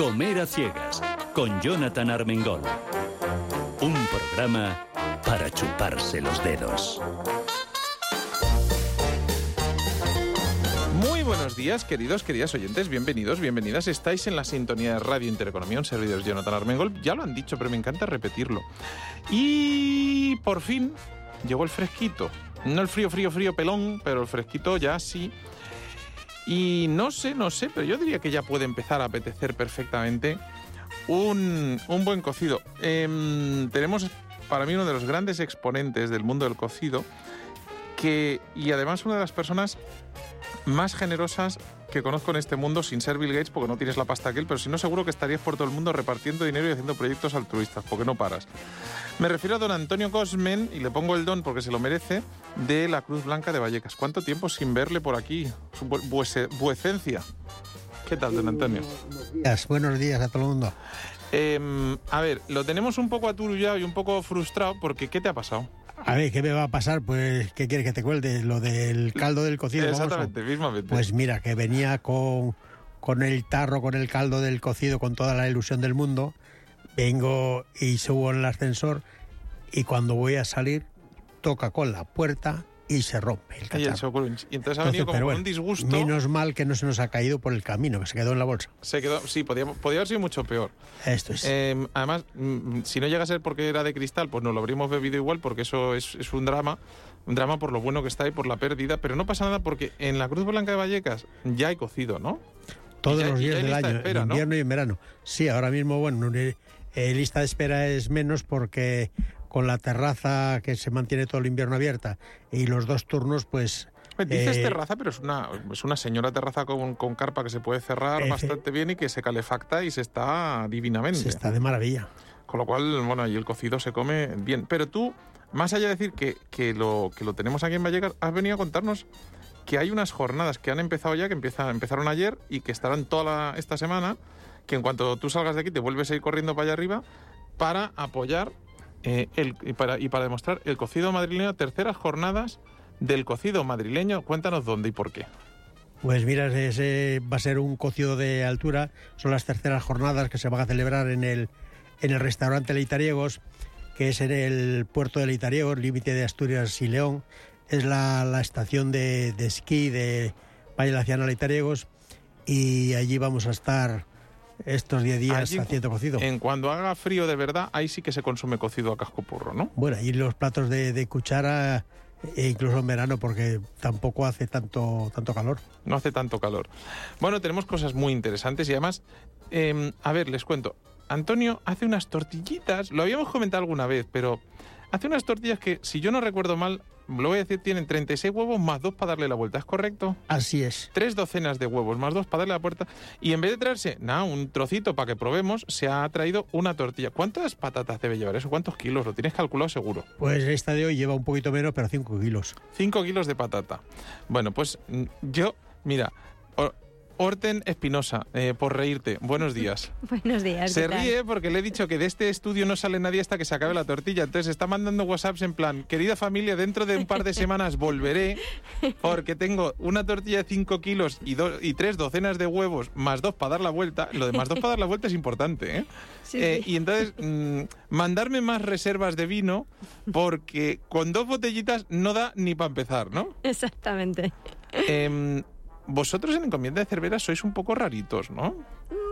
Comer a Ciegas, con Jonathan Armengol. Un programa para chuparse los dedos. Muy buenos días, queridos, queridas oyentes, bienvenidos, bienvenidas. Estáis en la sintonía de Radio Intereconomía, un servidor Jonathan Armengol. Ya lo han dicho, pero me encanta repetirlo. Y por fin llegó el fresquito. No el frío, frío, frío pelón, pero el fresquito ya sí. Y no sé, no sé, pero yo diría que ya puede empezar a apetecer perfectamente un, un buen cocido. Em, tenemos para mí uno de los grandes exponentes del mundo del cocido que, y además una de las personas más generosas que conozco en este mundo sin ser Bill Gates porque no tienes la pasta aquel, pero si no seguro que estarías por todo el mundo repartiendo dinero y haciendo proyectos altruistas, porque no paras. Me refiero a don Antonio Cosmen, y le pongo el don porque se lo merece, de la Cruz Blanca de Vallecas. ¿Cuánto tiempo sin verle por aquí? Su vuecencia. ¿Qué tal, don Antonio? Buenos días, buenos días a todo el mundo. Eh, a ver, lo tenemos un poco aturullado y un poco frustrado porque ¿qué te ha pasado? A ver, ¿qué me va a pasar? Pues, ¿qué quieres que te cuelde? Lo del caldo del cocido. Exactamente, mismamente. Pues mira, que venía con, con el tarro, con el caldo del cocido, con toda la ilusión del mundo. Vengo y subo en el ascensor y cuando voy a salir, toca con la puerta y se rompe el cacharro. Y, entonces ha venido como con un disgusto. Menos mal que no se nos ha caído por el camino, que se quedó en la bolsa. Se quedó, sí, podía, podía haber sido mucho peor. Esto es. Eh, además, mm, si no llega a ser porque era de cristal, pues nos lo habríamos bebido igual, porque eso es, es un drama. Un drama por lo bueno que está y por la pérdida, pero no pasa nada porque en la Cruz Blanca de Vallecas ya hay cocido, ¿no? Todos ya- los días del año, espera, en ¿no? invierno y en verano. Sí, ahora mismo, bueno, eh, eh, lista de espera es menos porque con la terraza que se mantiene todo el invierno abierta y los dos turnos, pues Dices Eh, terraza, pero es una, es una señora terraza con, con carpa que se puede cerrar Efe- bastante bien y que se calefacta y se está divinamente. se está de maravilla. Con lo cual, bueno, ahí el cocido se come bien. Pero tú, más allá de decir que, que lo, que lo tenemos aquí en Vallecas, has venido a contarnos que hay unas jornadas que han empezado ya, que empieza, empezaron ayer y que estarán toda la- esta semana, que en cuanto tú salgas de aquí te vuelves a ir corriendo para allá arriba para apoyar eh, el, y, para, y para demostrar el cocido madrileño, terceras jornadas del cocido madrileño. Cuéntanos dónde y por qué. Pues mira, ese va a ser un cocido de altura. Son las terceras jornadas que se van a celebrar en el, en el restaurante Leitariegos, que es en el puerto de Leitariegos, límite de Asturias y León. Es la, la estación de, de esquí de Valle Laciano Leitariegos. Y allí vamos a estar estos 10 días Allí, haciendo cocido. En cuando haga frío de verdad, ahí sí que se consume cocido a casco porro, ¿no? Bueno, y los platos de, de cuchara, e incluso en verano, porque tampoco hace tanto, tanto calor. no hace tanto calor. Bueno, tenemos cosas muy interesantes y además, eh, a ver, les cuento. Antonio hace unas tortillitas, lo habíamos comentado alguna vez, pero hace unas tortillas que, si yo no recuerdo mal, lo voy a decir, tienen 36 huevos más dos para darle la vuelta, ¿es correcto? Así es. Tres docenas de huevos más dos para darle la vuelta. Y en vez de traerse, nada, un trocito para que probemos, se ha traído una tortilla. ¿Cuántas patatas debe llevar eso? ¿Cuántos kilos? Lo tienes calculado seguro. Pues esta de hoy lleva un poquito menos, pero 5 kilos. 5 kilos de patata. Bueno, pues mm, yo, mira, Or- Orten Espinosa, eh, por reírte, buenos días. Buenos días. Se ríe porque le he dicho que de este estudio no sale nadie hasta que se acabe la tortilla. Entonces está mandando WhatsApps en plan, querida familia, dentro de un par de semanas volveré porque tengo una tortilla de 5 kilos y, do- y tres docenas de huevos más dos para dar la vuelta. Lo de más dos para dar la vuelta es importante, ¿eh? Sí, Eh, sí. Y entonces, mm, mandarme más reservas de vino porque con dos botellitas no da ni para empezar, ¿no? Exactamente. Em, vosotros en Encomienda de Cervera sois un poco raritos, ¿no?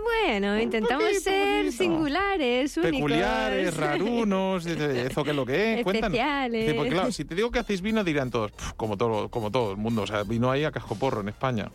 Bueno, intentamos poquito, ser poquito. singulares, únicos. Peculiares, rarunos, ¿eso qué es lo que es? Especiales. Porque claro, si te digo que hacéis vino dirán todos, "Pf, como todo, como todo el mundo, o sea, vino ahí a cascoporro en España.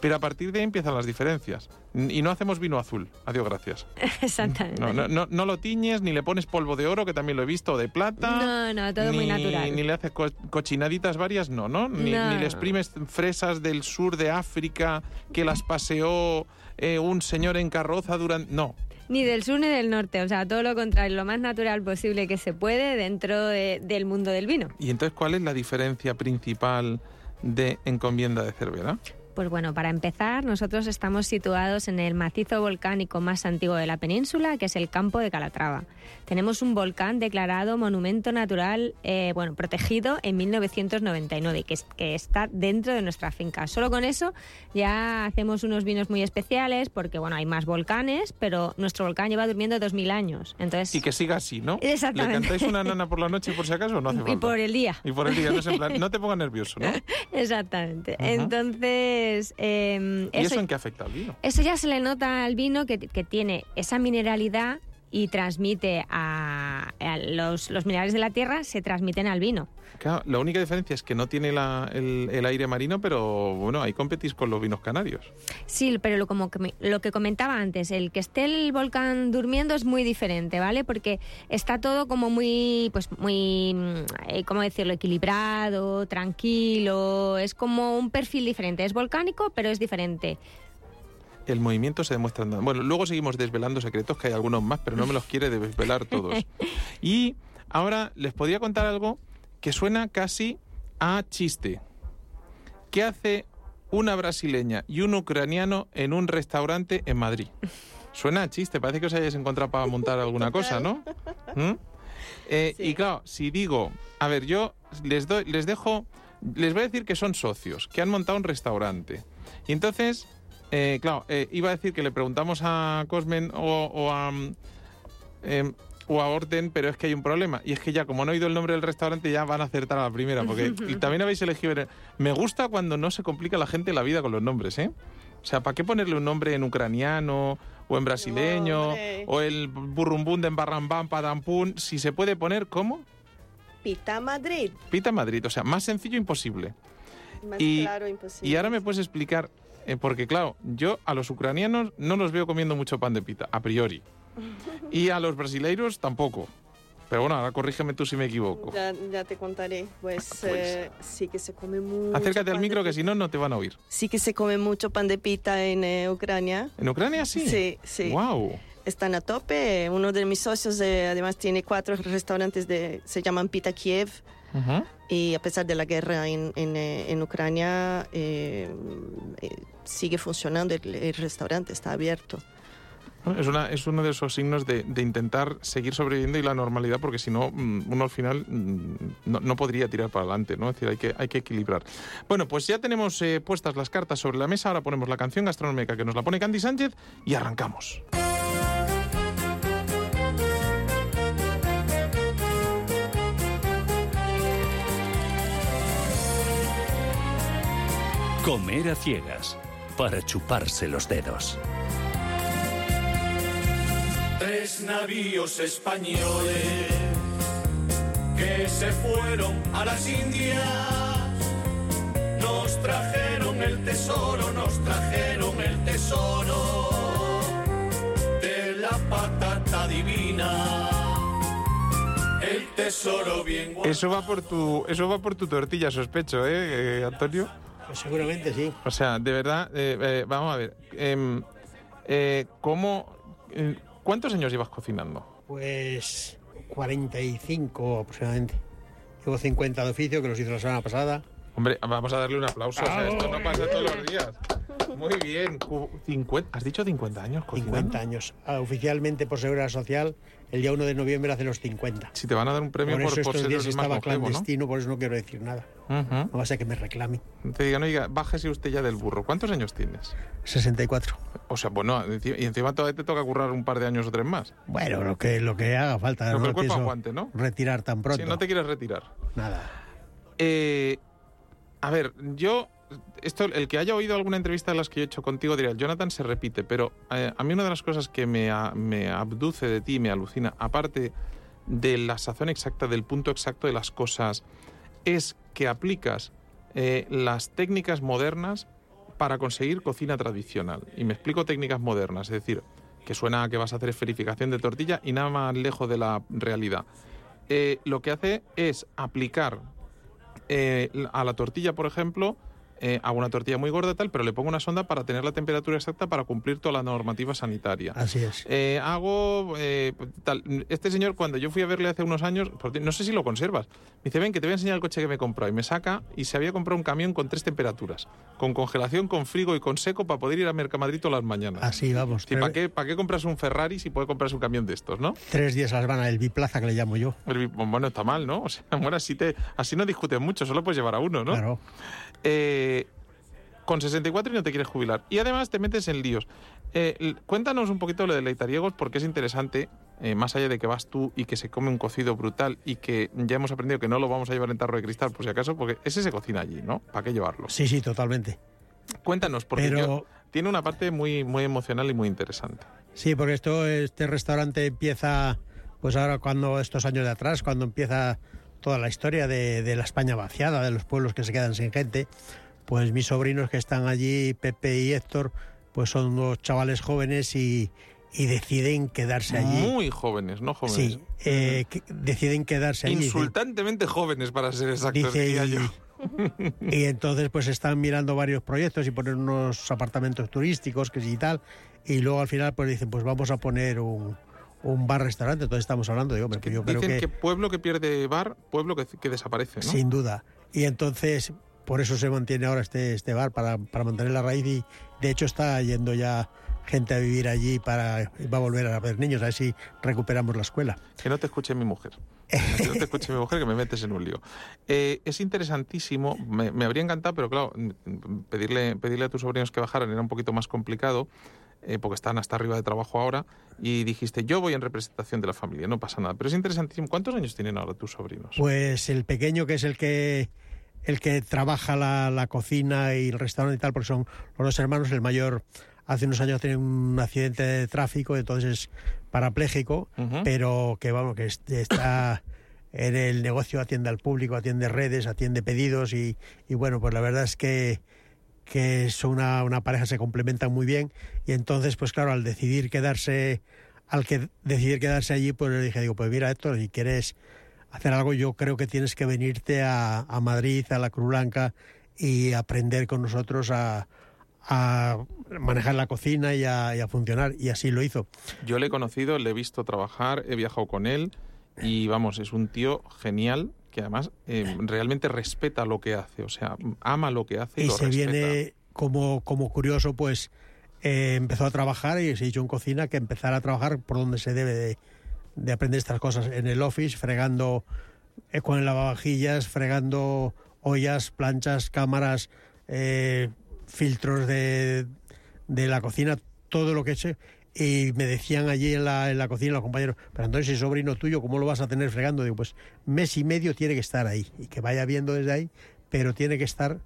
Pero a partir de ahí empiezan las diferencias. Y no hacemos vino azul. Adiós, gracias. Exactamente. No, no, no, no lo tiñes, ni le pones polvo de oro, que también lo he visto, o de plata. No, no, todo muy ni, natural. Ni le haces co- cochinaditas varias, no, ¿no? Ni, ni le exprimes fresas del sur de África que las paseó eh, un señor en carroza durante... No, Ni del sur ni del norte, o sea, todo lo contrario, lo más natural posible que se puede dentro de- del mundo del vino. ¿Y entonces cuál es la diferencia principal de encomienda de Cervera? Pues bueno, para empezar, nosotros estamos situados en el macizo volcánico más antiguo de la península, que es el Campo de Calatrava. Tenemos un volcán declarado monumento natural, eh, bueno, protegido en 1999, que, es, que está dentro de nuestra finca. Solo con eso ya hacemos unos vinos muy especiales, porque bueno, hay más volcanes, pero nuestro volcán lleva durmiendo 2000 años. Entonces, Y que siga así, ¿no? Exactamente. ¿Le cantáis una nana por la noche por si acaso o no hace falta? y por el día. Y por el día, no, es en plan, no te pongas nervioso, ¿no? Exactamente. Entonces, eh, ¿Y eso, eso en qué afecta al vino? eso ya se le nota al vino que, que tiene esa mineralidad y transmite a, a los, los minerales de la tierra, se transmiten al vino. Claro, la única diferencia es que no tiene la- el, el aire marino, pero bueno, ahí competís con los vinos canarios. Sí, pero lo, como que, lo que comentaba antes, el que esté el volcán durmiendo es muy diferente, ¿vale? Porque está todo como muy, pues muy, mm, eh, ¿cómo decirlo? Equilibrado, tranquilo, es como un perfil diferente. Es volcánico, pero es diferente. El movimiento se demuestra andando. Bueno, luego seguimos desvelando secretos, que hay algunos más, pero no me los quiere desvelar todos. Y ahora les podría contar algo que suena casi a chiste. ¿Qué hace una brasileña y un ucraniano en un restaurante en Madrid? Suena a chiste, parece que os hayáis encontrado para montar alguna cosa, ¿no? ¿Mm? Eh, Y claro, si digo, a ver, yo les doy, les dejo, les voy a decir que son socios, que han montado un restaurante. Y entonces, eh, claro, eh, iba a decir que le preguntamos a Cosmen o, o a mm, em, o a Orten, pero es que hay un problema. Y es que ya, como no he oído el nombre del restaurante, ya van a acertar a la primera. Porque y también habéis elegido. Me gusta cuando no se complica la gente la vida con los nombres, ¿eh? O sea, ¿para qué ponerle un nombre en ucraniano o en brasileño hombre. o el burrumbún de Barrambán, Padampún? Si se puede poner, ¿cómo? Pita Madrid. Pita Madrid. O sea, más sencillo imposible. Más Y- claro, imposible. Y ahora me puedes explicar, eh, porque claro, yo a los ucranianos no los veo comiendo mucho pan de pita, a priori. Y a los brasileiros tampoco. Pero bueno, ahora corrígeme tú si me equivoco. Ya, ya te contaré. Pues, Pues. eh, sí que se come mucho. Acércate al de micro que si no, no te van a oír. Sí que se come mucho pan de pita en eh, Ucrania. ¿En Ucrania sí? Sí, sí. ¡Wow! Están a tope. Uno de mis socios, eh, además, tiene cuatro restaurantes de, se llaman Pita Kiev. Y a pesar de la guerra en, en, eh, en Ucrania, eh, eh, sigue funcionando. El, el restaurante está abierto. Es, una, es uno de esos signos de, de intentar seguir sobreviviendo y la normalidad, porque si no, mm, uno al final mm, no, no podría tirar para adelante, ¿no? Es decir, hay que, hay que equilibrar. Bueno, pues ya tenemos eh, puestas las cartas sobre la mesa, ahora ponemos la canción gastronómica que nos la pone Candy Sánchez y arrancamos. Comer a ciegas para chuparse los dedos. Tres navíos españoles que se fueron a las Indias. Nos trajeron el tesoro, nos trajeron el tesoro de la patata divina. El tesoro bien guardado. Eso va por tu, eso va por tu tortilla, sospecho, ¿eh, eh, Antonio? Pues seguramente sí. O sea, de verdad, eh, eh, vamos a ver. em, eh, ¿Cómo, ¿Cuántos años llevas cocinando? Pues 45 aproximadamente. Llevo 50 de oficio, que los hice la semana pasada. Hombre, vamos a darle un aplauso. O sea, esto no pasa todos los días. Muy bien. Cu- 50, ¿Has dicho 50 años cocinando? 50 años. Ah, Oficialmente por Seguridad Social, el día 1 de noviembre hace los 50. Si te van a dar un premio por eso por estos días estaba longevo, ¿no? clandestino, por eso no quiero decir nada. No va a ser que me reclame. Te digan, oiga, bájese usted ya del burro. ¿Cuántos años tienes? 64. O sea, bueno, y encima todavía te toca currar un par de años o tres más. Bueno, lo que, lo que haga falta. Lo que no el cuerpo aguante, ¿no? Retirar tan pronto. Si no te quieres retirar. Nada. Eh, a ver, yo, esto, el que haya oído alguna entrevista de las que yo he hecho contigo diría, Jonathan se repite, pero eh, a mí una de las cosas que me, me abduce de ti, me alucina, aparte de la sazón exacta, del punto exacto de las cosas, es que aplicas eh, las técnicas modernas para conseguir cocina tradicional. Y me explico técnicas modernas, es decir, que suena a que vas a hacer esferificación de tortilla y nada más lejos de la realidad. Eh, lo que hace es aplicar a la tortilla, por ejemplo, eh, hago una tortilla muy gorda tal, pero le pongo una sonda para tener la temperatura exacta para cumplir toda la normativa sanitaria. Así es. Eh, hago eh, tal. Este señor, cuando yo fui a verle hace unos años, no sé si lo conservas, me dice, ven, que te voy a enseñar el coche que me he comprado. Y me saca y se había comprado un camión con tres temperaturas, con congelación, con frigo y con seco para poder ir a Mercamadrid todas las mañanas. Así vamos. Sí, ¿para qué, ¿Para qué compras un Ferrari si puedes comprarse un camión de estos, no? Tres días a las van el biplaza que le llamo yo. El bueno, está mal, ¿no? O sea, bueno, así, te, así no discutes mucho, solo puedes llevar a uno, ¿no? Claro. Eh, con 64 y no te quieres jubilar. Y además te metes en líos. Eh, cuéntanos un poquito lo de leitariegos porque es interesante, eh, más allá de que vas tú y que se come un cocido brutal y que ya hemos aprendido que no lo vamos a llevar en tarro de cristal por si acaso, porque ese se cocina allí, ¿no? ¿Para qué llevarlo? Sí, sí, totalmente. Cuéntanos, porque Pero- yo- tiene una parte muy, muy emocional y muy interesante. Sí, porque esto, este restaurante empieza, pues ahora cuando estos años de atrás, cuando empieza toda la historia de, de la España vaciada, de los pueblos que se quedan sin gente, pues mis sobrinos que están allí, Pepe y Héctor, pues son unos chavales jóvenes y, y deciden quedarse allí. Muy jóvenes, no jóvenes. Sí, eh, que deciden quedarse allí. Insultantemente jóvenes, para ser exactos, Dice, diría yo. y, y entonces pues están mirando varios proyectos y poner unos apartamentos turísticos que sí y tal y luego al final pues dicen pues vamos a poner un, un bar restaurante entonces estamos hablando digo hombre, pues yo creo Dicen que, que... pueblo que pierde bar, pueblo que, que desaparece, ¿no? sin duda y entonces por eso se mantiene ahora este este bar para, para mantener la raíz y de hecho está yendo ya gente a vivir allí para va a volver a ver niños a ver si recuperamos la escuela Que no te escuche mi mujer. Que no te escuche mi mujer, que me metes en un lío. Eh, es interesantísimo, me, me habría encantado, pero claro, pedirle, pedirle a tus sobrinos que bajaran era un poquito más complicado, eh, porque están hasta arriba de trabajo ahora, y dijiste, yo voy en representación de la familia, no pasa nada. Pero es interesantísimo. ¿Cuántos años tienen ahora tus sobrinos? Pues el pequeño, que es el que el que trabaja la, la cocina y el restaurante y tal, porque son los dos hermanos. El mayor hace unos años tiene un accidente de tráfico, entonces es parapléjico, pero que vamos, que es- está en el negocio, atiende al público, atiende redes, atiende pedidos y, y bueno, pues la verdad es que que son una, una pareja, se complementan muy bien. Y entonces, pues claro, al decidir quedarse, al que decidir quedarse allí, pues le dije, digo, pues mira Héctor, si quieres hacer algo, yo creo que tienes que venirte a, Madrid, a la Cruz Blanca y aprender con nosotros a, manejar la cocina y a funcionar. Y así lo hizo. Yo le he conocido, le he visto trabajar, he viajado con él, y vamos, es un tío genial que además eh, realmente respeta lo que hace, o sea, ama lo que hace y, y lo se respeta. viene como, como curioso, pues eh, empezó a trabajar y se hizo en cocina que empezara a trabajar por donde se debe de, de aprender estas cosas, en el office, fregando eh, con el lavavajillas, fregando ollas, planchas, cámaras, eh, filtros de, de la cocina, todo lo que eche. Y me decían allí en la, en la cocina los compañeros, pero entonces ese sobrino tuyo, ¿cómo lo vas a tener fregando? Digo, pues mes y medio tiene que estar ahí y que vaya viendo desde ahí, pero tiene que estar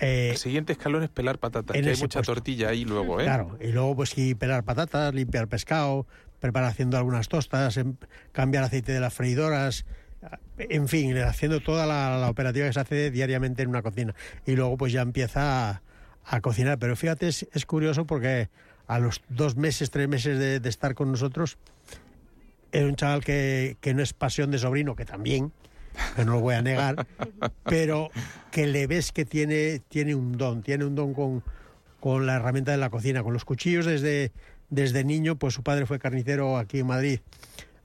eh, El siguiente escalón es pelar patatas, que hay mucha puesto. tortilla ahí luego, ¿eh? Claro, y luego pues sí, pelar patatas, limpiar pescado, preparar haciendo algunas tostas, em- cambiar aceite de las freidoras, en fin, haciendo toda la, la operativa que se hace diariamente en una cocina. Y luego pues ya empieza a, a cocinar. Pero fíjate, es, es curioso porque a los dos meses, tres meses de, de estar con nosotros, era un chaval que, que no es pasión de sobrino, que también, que no lo voy a negar, pero que le ves que tiene, tiene un don, tiene un don con, con la herramienta de la cocina, con los cuchillos desde, desde niño, pues su padre fue carnicero aquí en Madrid,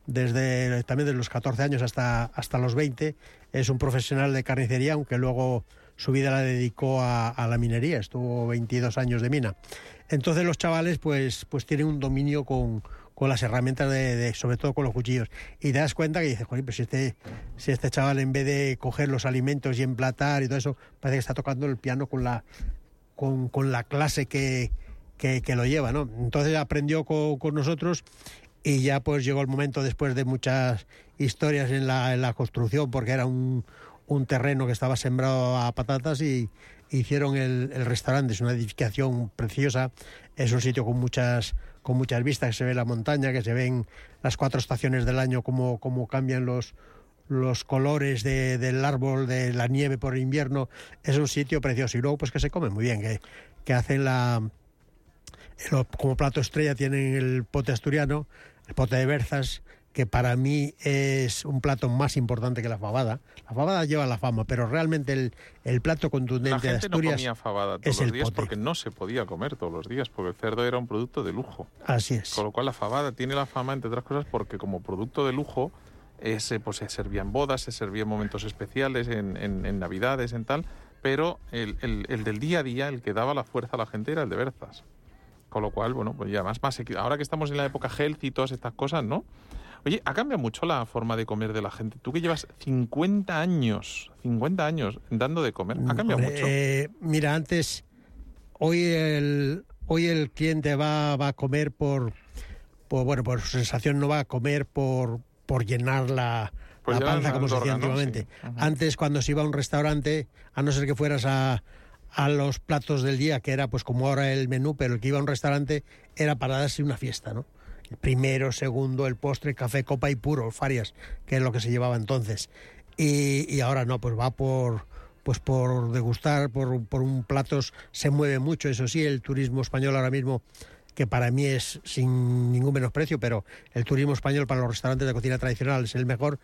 desde también desde los 14 años hasta, hasta los 20, es un profesional de carnicería, aunque luego su vida la dedicó a, a la minería, estuvo 22 años de mina. Entonces los chavales pues, pues tienen un dominio con, con las herramientas, de, sobre todo con los cuchillos. Y te das cuenta que dices, "Joder, pero si este, si este chaval en vez de coger los alimentos y emplatar y todo eso, parece que está tocando el piano con la, con, con la clase que, que, que lo lleva, ¿no? Entonces aprendió con, con nosotros y ya pues llegó el momento después de muchas historias en la, en la construcción, porque era un, un terreno que estaba sembrado a patatas y hicieron el, el restaurante. Es una edificación preciosa, es un sitio con muchas con muchas vistas, que se ve la montaña, que se ven las cuatro estaciones del año, cómo, cómo cambian los, los colores de- del árbol, de la nieve por invierno. Es un sitio precioso. Y luego pues que se come muy bien, que, que hacen la... Como plato estrella tienen el pote asturiano, el pote de berzas, que para mí es un plato más importante que la fabada. La fabada lleva la fama, pero realmente el, el plato contundente La gente de Asturias no comía fabada todos es los el días porque no se podía comer todos los días, porque el cerdo era un producto de lujo. Así es. Con lo cual la fabada tiene la fama, entre otras cosas, porque como producto de lujo eh, se, pues, se servía en bodas, se servía en momentos especiales, en, en- en navidades, en tal, pero el, el- el del día a día, el que daba la fuerza a la gente era el de Berzas. Con lo cual, bueno, pues ya más, más ahora que estamos en la época healthy y todas estas cosas, ¿no? Oye, ha cambiado mucho la forma de comer de la gente. Tú que llevas 50 años, 50 años dando de comer, ha cambiado mucho. eh, mira, antes, hoy el, hoy el cliente va, va a comer por, por, bueno, por su sensación, no va a comer por, por llenar la, la panza, como se hacía antiguamente. Sí. Antes, cuando se iba a un restaurante, a no ser que fueras a, a los platos del día, que era pues como ahora el menú, pero el que iba a un restaurante era para darse una fiesta, ¿no? Primero, segundo, el postre, café, copa y puro, farias, que es lo que se llevaba entonces. Y, y ahora no, pues va por pues por degustar, por, por un platos, se mueve mucho, eso sí, el turismo español ahora mismo, que para mí es sin ningún menosprecio, pero el turismo español para los restaurantes de cocina tradicional es el mejor,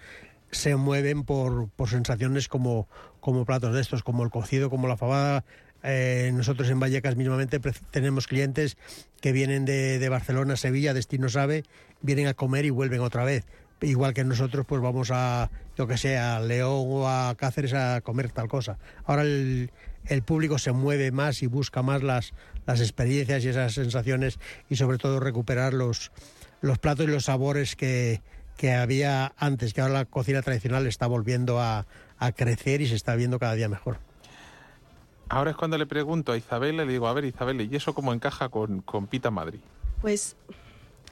se mueven por, por sensaciones como, como platos de estos, como el cocido, como la fabada. Eh, nosotros en Vallecas mismamente tenemos clientes que vienen de, de Barcelona, Sevilla, destino sabe, vienen a comer y vuelven otra vez. Igual que nosotros, pues vamos a, yo que sé, a León o a Cáceres a comer tal cosa. Ahora el, el público se mueve más y busca más las, las experiencias y esas sensaciones y sobre todo recuperar los, los platos y los sabores que, que había antes, que ahora la cocina tradicional está volviendo a, a crecer y se está viendo cada día mejor. Ahora es cuando le pregunto a Isabel, le digo, a ver Isabel, ¿y eso cómo encaja con, con Pita Madrid? Pues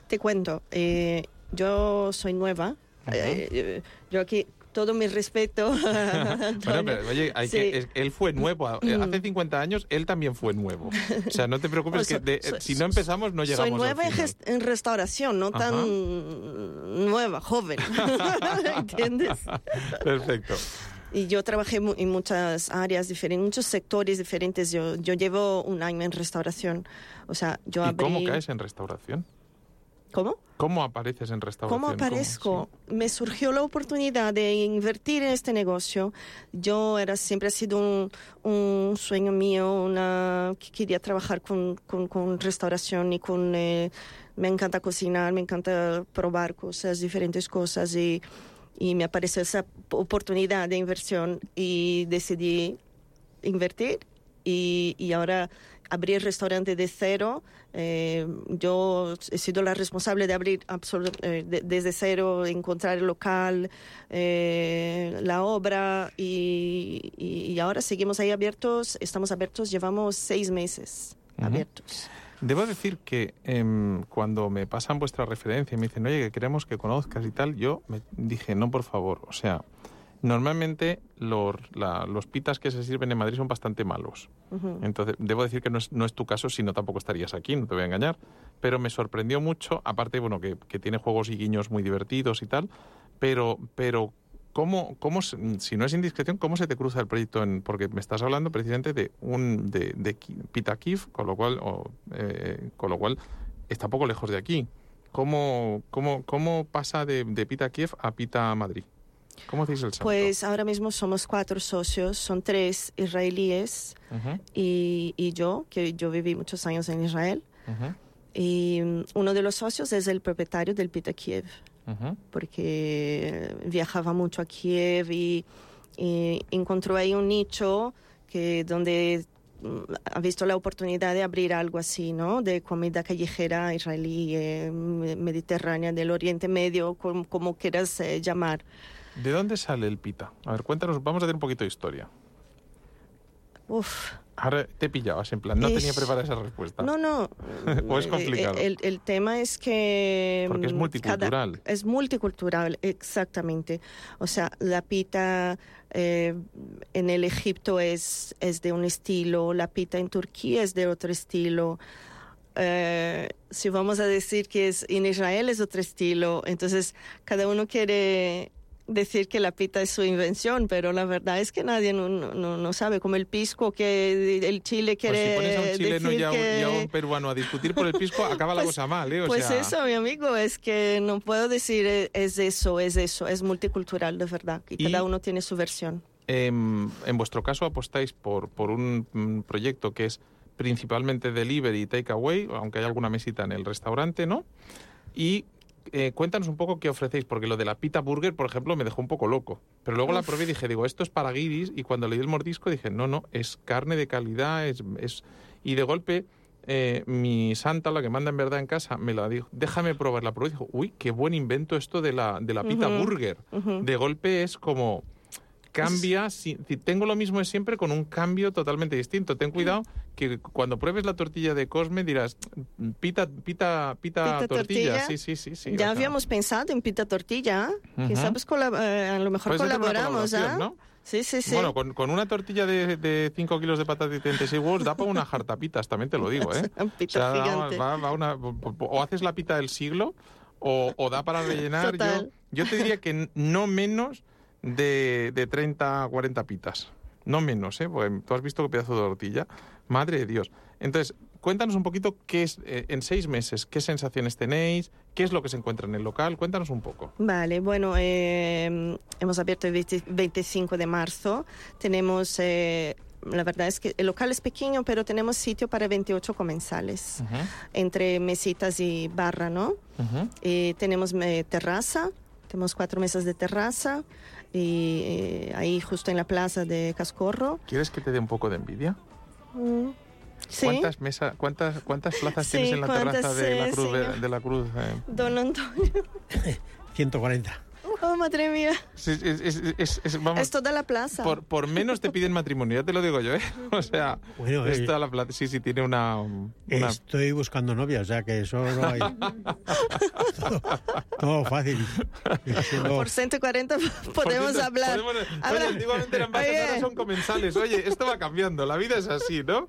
te cuento, eh, yo soy nueva. eh, eh, yo aquí todo mi respeto. Bueno, pero oye, hay Sí. que, él fue nuevo. eh, Hace 50 años él también fue nuevo. O sea, no te preocupes O sea, que de- soy- si no empezamos no llegamos Soy nueva al en, final. gest- en restauración, no Ajá. tan nueva, joven. ¿Entiendes? Perfecto. Y yo trabajé mu- en muchas áreas diferentes, muchos sectores diferentes. Yo, yo llevo un año en restauración. O sea, yo ¿Y abrí... cómo caes en restauración? ¿Cómo? ¿Cómo apareces en restauración? ¿Cómo aparezco? Me surgió la oportunidad de invertir en este negocio. Yo era siempre ha sido un, un sueño mío, una que quería trabajar con, con, con restauración y con eh, me encanta cocinar, me encanta probar cosas, diferentes cosas y, y me apareció esa oportunidad de inversión y decidí invertir y, y ahora abrir el restaurante de cero. Eh, yo he sido la responsable de abrir eh, de- desde cero, encontrar el local, eh, la obra y, y- ahora seguimos ahí abiertos. Estamos abiertos, llevamos seis meses abiertos. Debo decir que em, cuando me pasan vuestra referencia y me dicen, oye, que queremos que conozcas y tal, yo me dije, no, por favor. O sea, normalmente los, la- los pitas que se sirven en Madrid son bastante malos. Entonces, debo decir que no es, no es tu caso, si no tampoco estarías aquí, no te voy a engañar. Pero me sorprendió mucho, aparte, bueno, que, que tiene juegos y guiños muy divertidos y tal, pero, pero ¿cómo, cómo, se- si no es indiscreción, cómo se te cruza el proyecto? En, porque me estás hablando precisamente de un de, de Pita Kiev, con lo cual, o, eh, con lo cual está poco lejos de aquí. ¿Cómo, cómo, cómo pasa de, de Pita Kiev a Pita Madrid? ¿Cómo hacéis el salto? Pues ahora mismo somos cuatro socios, son tres israelíes Ujú, y, y yo, que yo viví muchos años en Israel. ujú, Y mm, uno de los socios es el propietario del Pita Kiev. Porque viajaba mucho a Kiev y, y encontró ahí un nicho que donde mm, ha visto la oportunidad de abrir algo así, ¿no? De comida callejera israelí, eh, me- mediterránea, del Oriente Medio, como, como quieras eh, llamar. ¿De dónde sale el pita? A ver, cuéntanos, vamos a hacer un poquito de historia. Uf, Ahora te pillabas, en plan, no Es- tenía preparada esa respuesta. no, no. ¿O es Eh, complicado? El, el tema es que... Porque es mm, multicultural. cada- es multicultural, exactamente. O sea, la pita eh, en el Egipto es, es de un estilo, la pita en Turquía es de otro estilo. Eh, si vamos a decir que es en Israel es otro estilo, entonces cada uno quiere decir que la pita es su invención, pero la verdad es que nadie no, no, no sabe, como el pisco que el Chile Pues quiere si pones a un chileno decir y a un, que... y a un peruano a discutir por el pisco, acaba la Pues- cosa mal, ¿eh? O Pues sea, eso, mi amigo, es que no puedo decir eh, es eso, es eso, es multicultural de verdad, y, Y- cada uno tiene su versión. em, en vuestro caso apostáis por, por un mm, proyecto que es principalmente delivery y takeaway, aunque hay alguna mesita en el restaurante, ¿no? Y eh, cuéntanos un poco qué ofrecéis, porque lo de la pita burger, por ejemplo, me dejó un poco loco. Pero luego la probé y dije, digo, esto es para guiris, y cuando le di el mordisco dije, no, no, es carne de calidad, es... es... Y de golpe... eh, mi santa, la que manda en verdad en casa, me la dijo, déjame probar la probé y dijo, uy, qué buen invento esto de la, de la pita burger. De golpe es como, cambia, si, si tengo lo mismo de siempre con un cambio totalmente distinto. Ten cuidado que cuando pruebes la tortilla de Cosme dirás, pita, pita, pita, Pita tortilla. tortilla. Sí, sí, sí. sí, o ya habíamos pensado en pita tortilla, Ujú. quizás pues eh, a lo mejor una colaboramos, ¿ah? ¿no? Sí, sí, sí. Bueno, con, con una tortilla de 5 kilos de patatas y 36 huevos da para unas jartapitas, también te lo digo, ¿eh? Un pita va- gigante. va- va una- o haces la pita del siglo o, o da para rellenar. Yo, Total. yo te diría que no menos de, de 30 40 pitas. No menos, ¿eh? Porque tú has visto qué pedazo de tortilla. Madre de Dios. Entonces, cuéntanos un poquito qué es, eh, en seis meses, qué sensaciones tenéis, qué es lo que se encuentra en el local. Cuéntanos un poco. Vale, bueno, eh, hemos abierto el 20 25 de marzo. Tenemos, eh, la verdad es que el local es pequeño, pero tenemos sitio para 28 comensales, entre mesitas y barra, ¿no? Ujú. Eh, tenemos terraza, tenemos cuatro mesas de terraza, y eh, ahí justo en la plaza de Cascorro. ¿Quieres que te dé un poco de envidia? Mm, ¿Sí? ¿Cuántas, mesa, cuántas, ¿Cuántas plazas Sí, tienes en la ¿cuántas, terraza de la Cruz? señor? De la cruz eh? Don Antonio. 140. Oh, madre mía. Sí, es- es- es- es- vamos, Es toda la plaza. por, por menos te piden matrimonio, ya te lo digo yo, ¿eh? O sea, Bueno, es eh, toda la plata. Sí, sí, tiene una... una- Estoy buscando novia, o sea que eso no hay. todo, todo fácil. Siendo- Por 140 podemos Por- hablar. podemos- Habla- Oye, antiguamente eran vacas, ahora son comensales. Oye, esto va cambiando, la vida es así, ¿no?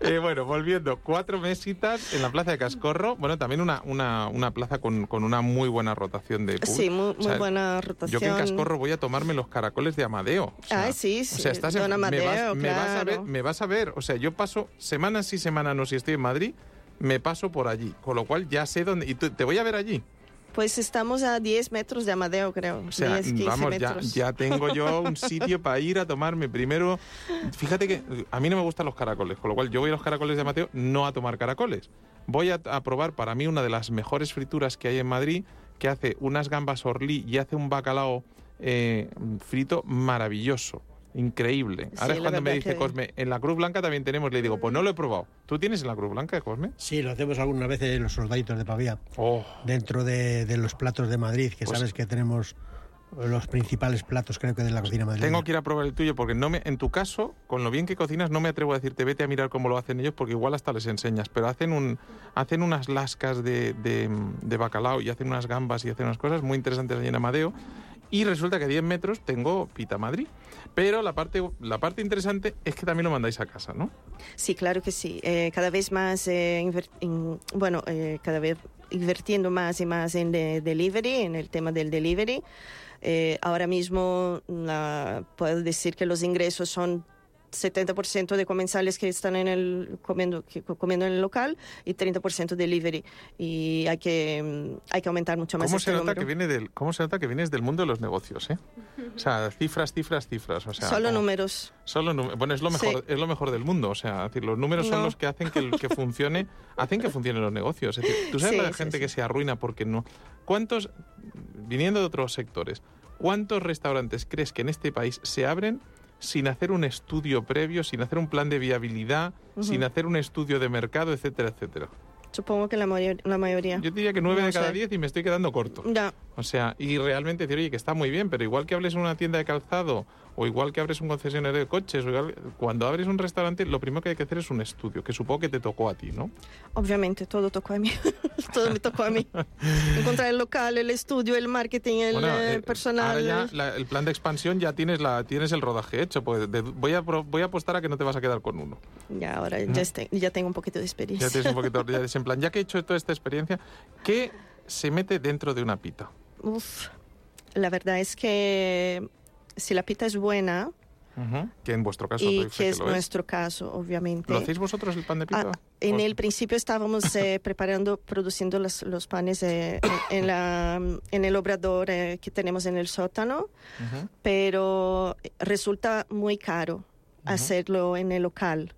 Eh, bueno, volviendo, cuatro mesitas en la plaza de Cascorro. Bueno, también una, una, una plaza con, con una muy buena rotación de público. Sí, muy, O muy sea, buena rotación. Yo que en Cascorro voy a tomarme los caracoles de Amadeo. O sea, Ay, sí, O sí, sea, estás en- don me, vas, Amadeo, me vas a ver, claro. me vas a ver. O sea, yo paso semanas sí, semanas no, si estoy en Madrid, me paso por allí. Con lo cual ya sé dónde. Y te voy a ver allí. Pues estamos a 10 metros de Amadeo, creo. O sea, 10, 15 vamos, ya, metros. ya tengo yo un sitio para ir a tomarme primero. Fíjate que a mí no me gustan los caracoles, con lo cual yo voy a los caracoles de Mateo no a tomar caracoles. Voy a, a probar para mí una de las mejores frituras que hay en Madrid, que hace unas gambas orlí y hace un bacalao eh, frito maravilloso. Increíble. Sí, Ahora es cuando me dice que- Cosme, en la Cruz Blanca también tenemos, le digo, pues no lo he probado. ¿Tú tienes en la Cruz Blanca, Cosme? Sí, lo hacemos algunas veces en los soldaditos de Pavía, Oh, dentro de, de los platos de Madrid, que Pues- sabes que tenemos los principales platos, creo que de la cocina madrileña. Tengo que ir a probar el tuyo porque no me, en tu caso, con lo bien que cocinas, no me atrevo a decirte vete a mirar cómo lo hacen ellos porque igual hasta les enseñas. Pero hacen un, hacen unas lascas de, de- bacalao y hacen unas gambas y hacen unas cosas muy interesantes allí en Amadeo. Y resulta que a 10 metros tengo Pita Madrid. Pero la parte, la parte interesante es que también lo mandáis a casa, ¿no? Sí, claro que sí. Eh, cada vez más, eh, in- bueno, eh, cada vez invirtiendo más y más en de- delivery, en el tema del delivery. Eh, ahora mismo la- puedo decir que los ingresos son 70% de comensales que están en el comiendo, que- comiendo en el local y 30% delivery. Y hay que, mm, hay que aumentar mucho más ¿Cómo este se, nota número. que viene del, ¿Cómo se nota que vienes del mundo de los negocios, eh? O sea, cifras, cifras, cifras. O sea, Solo como- números. Solo bueno, es lo mejor, Sí. es lo mejor del mundo. O sea, decir, los números son los que hacen que, el- que funcione, hacen que funcionen los negocios. Es decir, tú sabes Sí, la gente sí. que se arruina porque no. ¿Cuántos, viniendo de otros sectores, cuántos restaurantes crees que en este país se abren sin hacer un estudio previo, sin hacer un plan de viabilidad, sin hacer un estudio de mercado, etcétera, etcétera? Supongo que la, la mayoría. Yo diría que nueve No de cada sé. diez y me estoy quedando corto. Ya. O sea, y realmente decir, oye, que está muy bien, pero igual que hables en una tienda de calzado o igual que abres un concesionario de coches, o igual- cuando abres un restaurante, lo primero que hay que hacer es un estudio, que supongo que te tocó a ti, ¿no? Obviamente, todo tocó a mí. todo me tocó a mí. Encontrar el local, el estudio, el marketing, el Bueno, eh, eh, personal. Ahora ya la- el plan de expansión ya tienes la tienes el rodaje hecho. Pues de- voy, a, pro- voy a apostar a que no te vas a quedar con uno. Ya, ahora ya, este- ya tengo un poquito de experiencia. Ya tienes un poquito ya es en plan, ya que he hecho toda esta experiencia, ¿qué se mete dentro de una pita? Uf. la verdad es que si la pita es buena, Ujú. Que en vuestro caso y fe que es lo es. nuestro caso, obviamente. ¿Lo hacéis vosotros el pan de pita? Ah, en ¿O- el principio estábamos eh, preparando, produciendo los, los panes eh, en, en la, en el obrador eh, que tenemos en el sótano, Ujú, pero resulta muy caro hacerlo en el local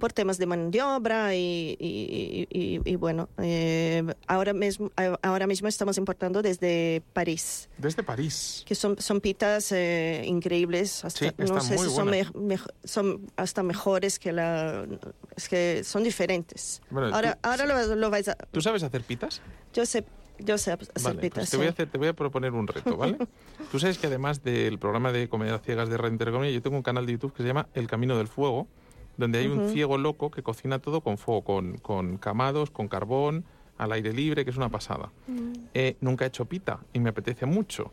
por temas de mano de obra y, y- y- y- bueno, eh, ahora, mismo, ahora mismo estamos importando desde París. Desde París. que son, son pitas eh, increíbles, hasta, Sí, no sé muy si son, me- mej- son hasta mejores que la... Es que son diferentes. Bueno, ahora tú- ahora lo, lo vais a... ¿Tú sabes hacer pitas? Yo sé, yo sé hacer Vale, pitas. pues te, voy a sí. hacer, te voy a proponer un reto, ¿vale? Tú sabes que además del programa de Comedia Ciegas de Radio Intereconomía, yo tengo un canal de YouTube que se llama El Camino del Fuego, donde hay un ciego loco que cocina todo con fuego, con, con camados, con carbón, al aire libre, que es una pasada. Mm. Eh, nunca he hecho pita y me apetece mucho.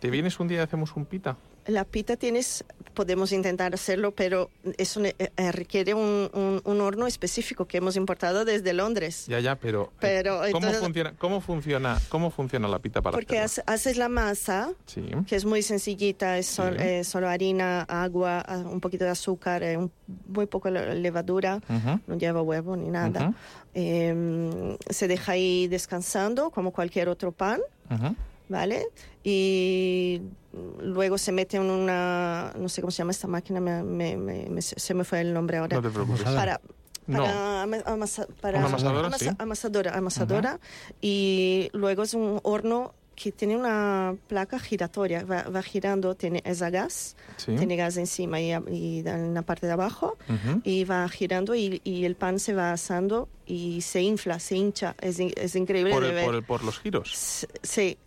¿Te vienes un día y hacemos un pita? La pita tienes, podemos intentar hacerlo, pero eso ne- eh, requiere un, un- un horno específico que hemos importado desde Londres. Ya, ya, pero, eh, Pero, ¿cómo, entonces- funciona, cómo, funciona, ¿cómo funciona la pita para Porque hacerlo? hace- haces la masa, Sí. que es muy sencillita, es sol- Sí. eh, solo harina, agua, ah, un poquito de azúcar, eh, un- muy poco le- levadura. Ujú, no lleva huevo ni nada. Ujú. Eh, se deja ahí descansando como cualquier otro pan, ujú. ¿vale? Y luego se mete en una, no sé cómo se llama esta máquina, me- me- me- me- se me fue el nombre ahora. No te preocupes. Para, No. para, ama- amasa- para- Una amasadora, amasa- sí. amasadora, amasadora. Y luego es un horno que tiene una placa giratoria, va, va girando, tiene es a gas, Sí. tiene gas encima y, y en la parte de abajo Ujú. y va girando y, y el pan se va asando y se infla, se hincha. Es, es increíble por, de el- ver. por el- por los giros. Sí.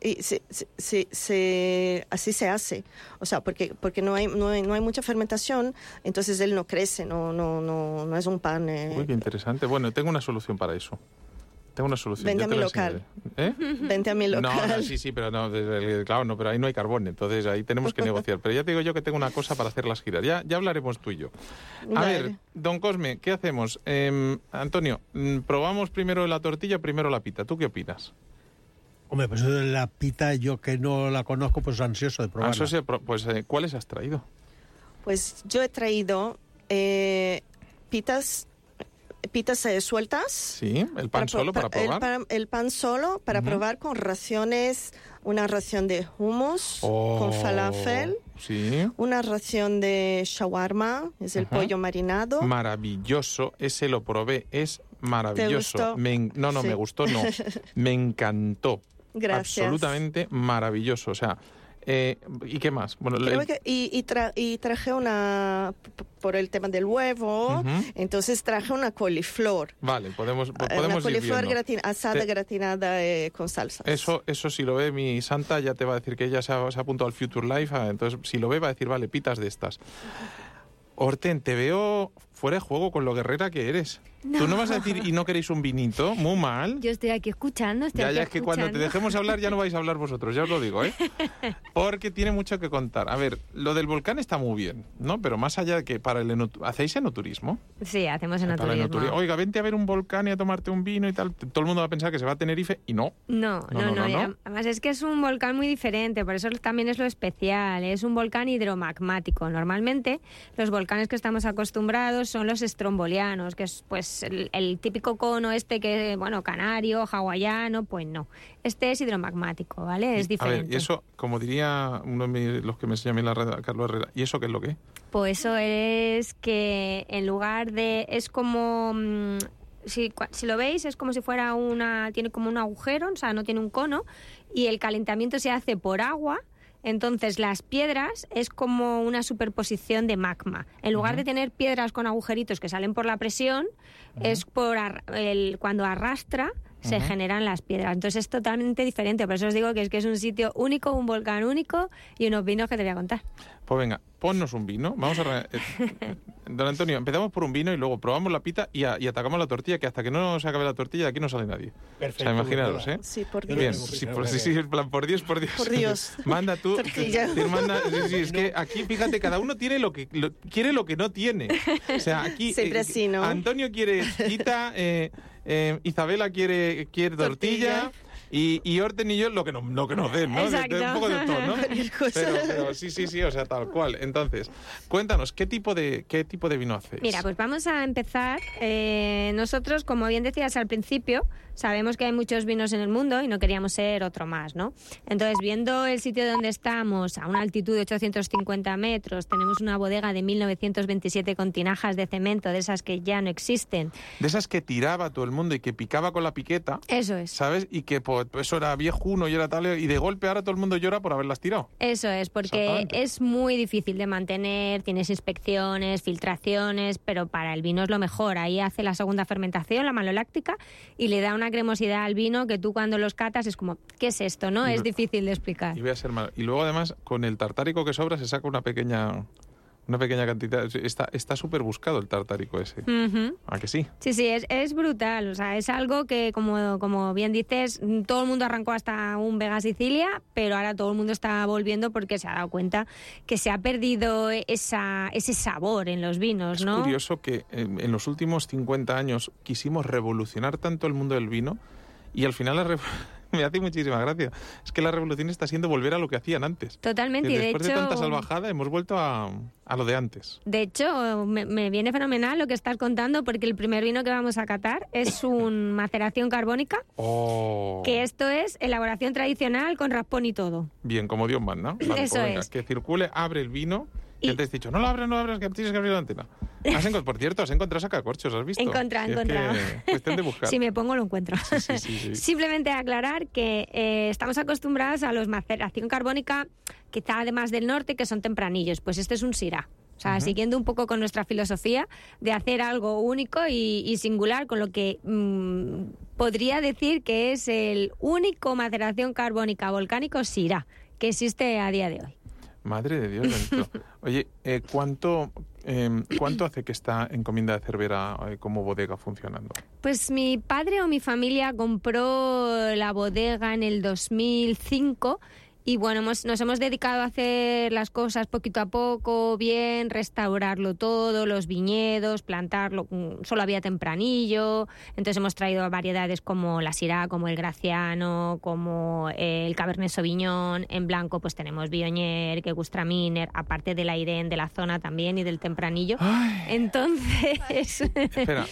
Y se, se- se- así se hace. O sea, porque, porque no, hay, no, hay, no hay mucha fermentación, entonces él no crece, no, no, no, no es un pan. eh, Uy, qué interesante. Bueno, tengo una solución para eso. Tengo una solución. Vente yo a mi local. ¿Eh? Vente a mi local. no, sí, sí, pero no, claro, no, pero ahí no hay carbón, entonces ahí tenemos que negociar. Pero ya te digo yo que tengo una cosa para hacer las giras. Ya, ya hablaremos tú y yo. A ver, don Cosme, ¿qué hacemos? Em, Antonio, mm, ¿probamos primero la tortilla primero la pita? ¿Tú qué opinas? Hombre, pues eso de la pita, yo que no la conozco, pues ansioso de probarla. pro- pues, eh, ¿cuáles has traído? Pues yo he traído eh, pitas, pitas eh, sueltas. Sí, el pan solo para el probar. pan- El, pan solo para probar con raciones, una ración de hummus Oh, con falafel, Sí. una ración de shawarma, es el pollo marinado. Maravilloso, ese lo probé, es maravilloso. gustó? Me en- no, no, Sí. me gustó, no. Me encantó. Gracias. Absolutamente maravilloso. O sea, eh, ¿y qué más? Bueno, el- que- y, y tra- y traje una, por el tema del huevo, entonces traje una coliflor. Vale, podemos, una podemos ir coliflor gratin- asada Te- gratinada eh, con salsas. Eso, eso si lo ve mi santa ya te va a decir que ella se ha, se ha apuntado al Future Life, ah, entonces si lo ve va a decir, vale, pitas de estas. Horten, te veo fuera de juego con lo guerrera que eres. Tú no vas a decir, y no queréis un vinito, muy mal. Yo estoy aquí escuchando, estoy Ya, aquí ya es que cuando te escuchando. dejemos hablar ya no vais a hablar vosotros, ya os lo digo, ¿eh? Porque tiene mucho que contar. A ver, lo del volcán está muy bien, ¿no? Pero más allá de que para el enotu- ¿hacéis enoturismo? Sí, hacemos en Para el naturismo. enoturi- Oiga, vente a ver un volcán y a tomarte un vino y tal. Todo el mundo va a pensar que se va a Tenerife y no. No, No, no, no, no. no, no. Además es que es un volcán muy diferente, por eso también es lo especial. Es un volcán hidromagmático. Normalmente los volcanes que estamos acostumbrados son los estrombolianos, que es pues el, el típico cono este que, bueno, canario, hawaiano, pues no. Este es hidromagmático, ¿vale? Es A diferente. ver, y eso, como diría uno de mis- los que me enseña a mí la red, Carlos Herrera, ¿y eso qué es lo que? Pues eso es que en lugar de... Es como... mm, Si, si lo veis, es como si fuera una... Tiene como un agujero, o sea, no tiene un cono, y el calentamiento se hace por agua. Entonces las piedras es como una superposición de magma. En lugar de tener piedras con agujeritos que salen por la presión, es por ar- el, cuando arrastra se generan las piedras. Entonces es totalmente diferente. Por eso os digo que es que es un sitio único, un volcán único y unos vinos que te voy a contar. Pues venga, ponnos un vino. Vamos a... re- eh, Don Antonio, empezamos por un vino y luego probamos la pita y, a- y atacamos la tortilla, que hasta que no se acabe la tortilla de aquí no sale nadie. Perfecto, o sea, imaginaros. ¿eh? Sí, por no Bien, Dios. tengo sí, por, sí, sí, en plan, por Dios, por Dios. Por Dios. Manda tú. Tortilla. sí, manda- sí, sí, es que aquí, fíjate, cada uno tiene lo que lo- quiere lo que no tiene. O sea, aquí Siempre eh, así, ¿no? Antonio quiere quita, eh, eh, Isabela quiere, quiere tortilla. Tortilla. Y, y Orten y yo lo que, no, lo que nos den, ¿no? De- de- Exacto. un poco de todo, ¿no? Pero, pero sí, sí, sí, o sea, tal cual. Entonces, cuéntanos, ¿qué tipo de, qué tipo de vino hacéis? Mira, pues vamos a empezar. Eh, nosotros, como bien decías al principio, sabemos que hay muchos vinos en el mundo y no queríamos ser otro más, ¿no? Entonces, viendo el sitio donde estamos, a una altitud de 850 metros, tenemos una bodega de 1927 con tinajas de cemento, de esas que ya no existen. De esas que tiraba todo el mundo y que picaba con la piqueta, Eso es. ¿sabes? Y que pues, eso era viejuno y era tal, y de golpe ahora todo el mundo llora por haberlas tirado. Eso es, porque es muy difícil de mantener, tienes inspecciones, filtraciones, pero para el vino es lo mejor. Ahí hace la segunda fermentación, la maloláctica, y le da una cremosidad al vino que tú cuando los catas es como, ¿qué es esto? no Es difícil de explicar. Y voy a ser malo. Y luego además, con el tartárico que sobra, se saca una pequeña una pequeña cantidad. Está está súper buscado el tartárico ese. Ujú. ¿A que sí? Sí, sí, es, es brutal. O sea, es algo que, como, como bien dices, todo el mundo arrancó hasta un Vega Sicilia, pero ahora todo el mundo está volviendo porque se ha dado cuenta que se ha perdido esa, ese sabor en los vinos, Es ¿no? curioso que eh, en los últimos 50 años quisimos revolucionar tanto el mundo del vino y al final la me hace muchísima gracia. Es que la revolución está siendo volver a lo que hacían antes. Totalmente. Que Y de después de, hecho, tanta salvajada hemos vuelto a, a lo de antes. De hecho, me, me viene fenomenal lo que estás contando porque el primer vino que vamos a catar es un maceración carbónica, Oh. que esto es elaboración tradicional con raspón y todo. Bien, como Dios manda. Vale, Eso pues venga, es. Que circule, abre el vino. Y Y- antes he dicho, no lo abres, no lo abres, que tienes que abrir la antena. Has por cierto, has encontrado sacacorchos, ¿has visto? Encontrado, Si es encontrado. que cuestión de buscar. Si me pongo lo encuentro. Sí, sí, sí, sí. Simplemente aclarar que eh, estamos acostumbrados a los maceración carbónica, quizá además del norte, que son tempranillos. Pues este es un Syrah. O sea, siguiendo un poco con nuestra filosofía de hacer algo único y, y singular, con lo que mm, podría decir que es el único maceración carbónica volcánico Syrah que existe a día de hoy. Madre de Dios. Oye, eh, ¿cuánto, eh, ¿cuánto hace que está Encomienda de Cervera eh, como bodega funcionando? Pues mi padre o mi familia compró la bodega en el 2005 y bueno, hemos- nos hemos dedicado a hacer las cosas poquito a poco, bien, restaurarlo todo, los viñedos, plantarlo, mm, solo había tempranillo, entonces hemos traído variedades como la Syrah, como el Graciano, como el Cabernet Sauvignon, en blanco pues tenemos Viognier, que Gustraminer, aparte del Airén de la zona también y del tempranillo. Entonces... Espera,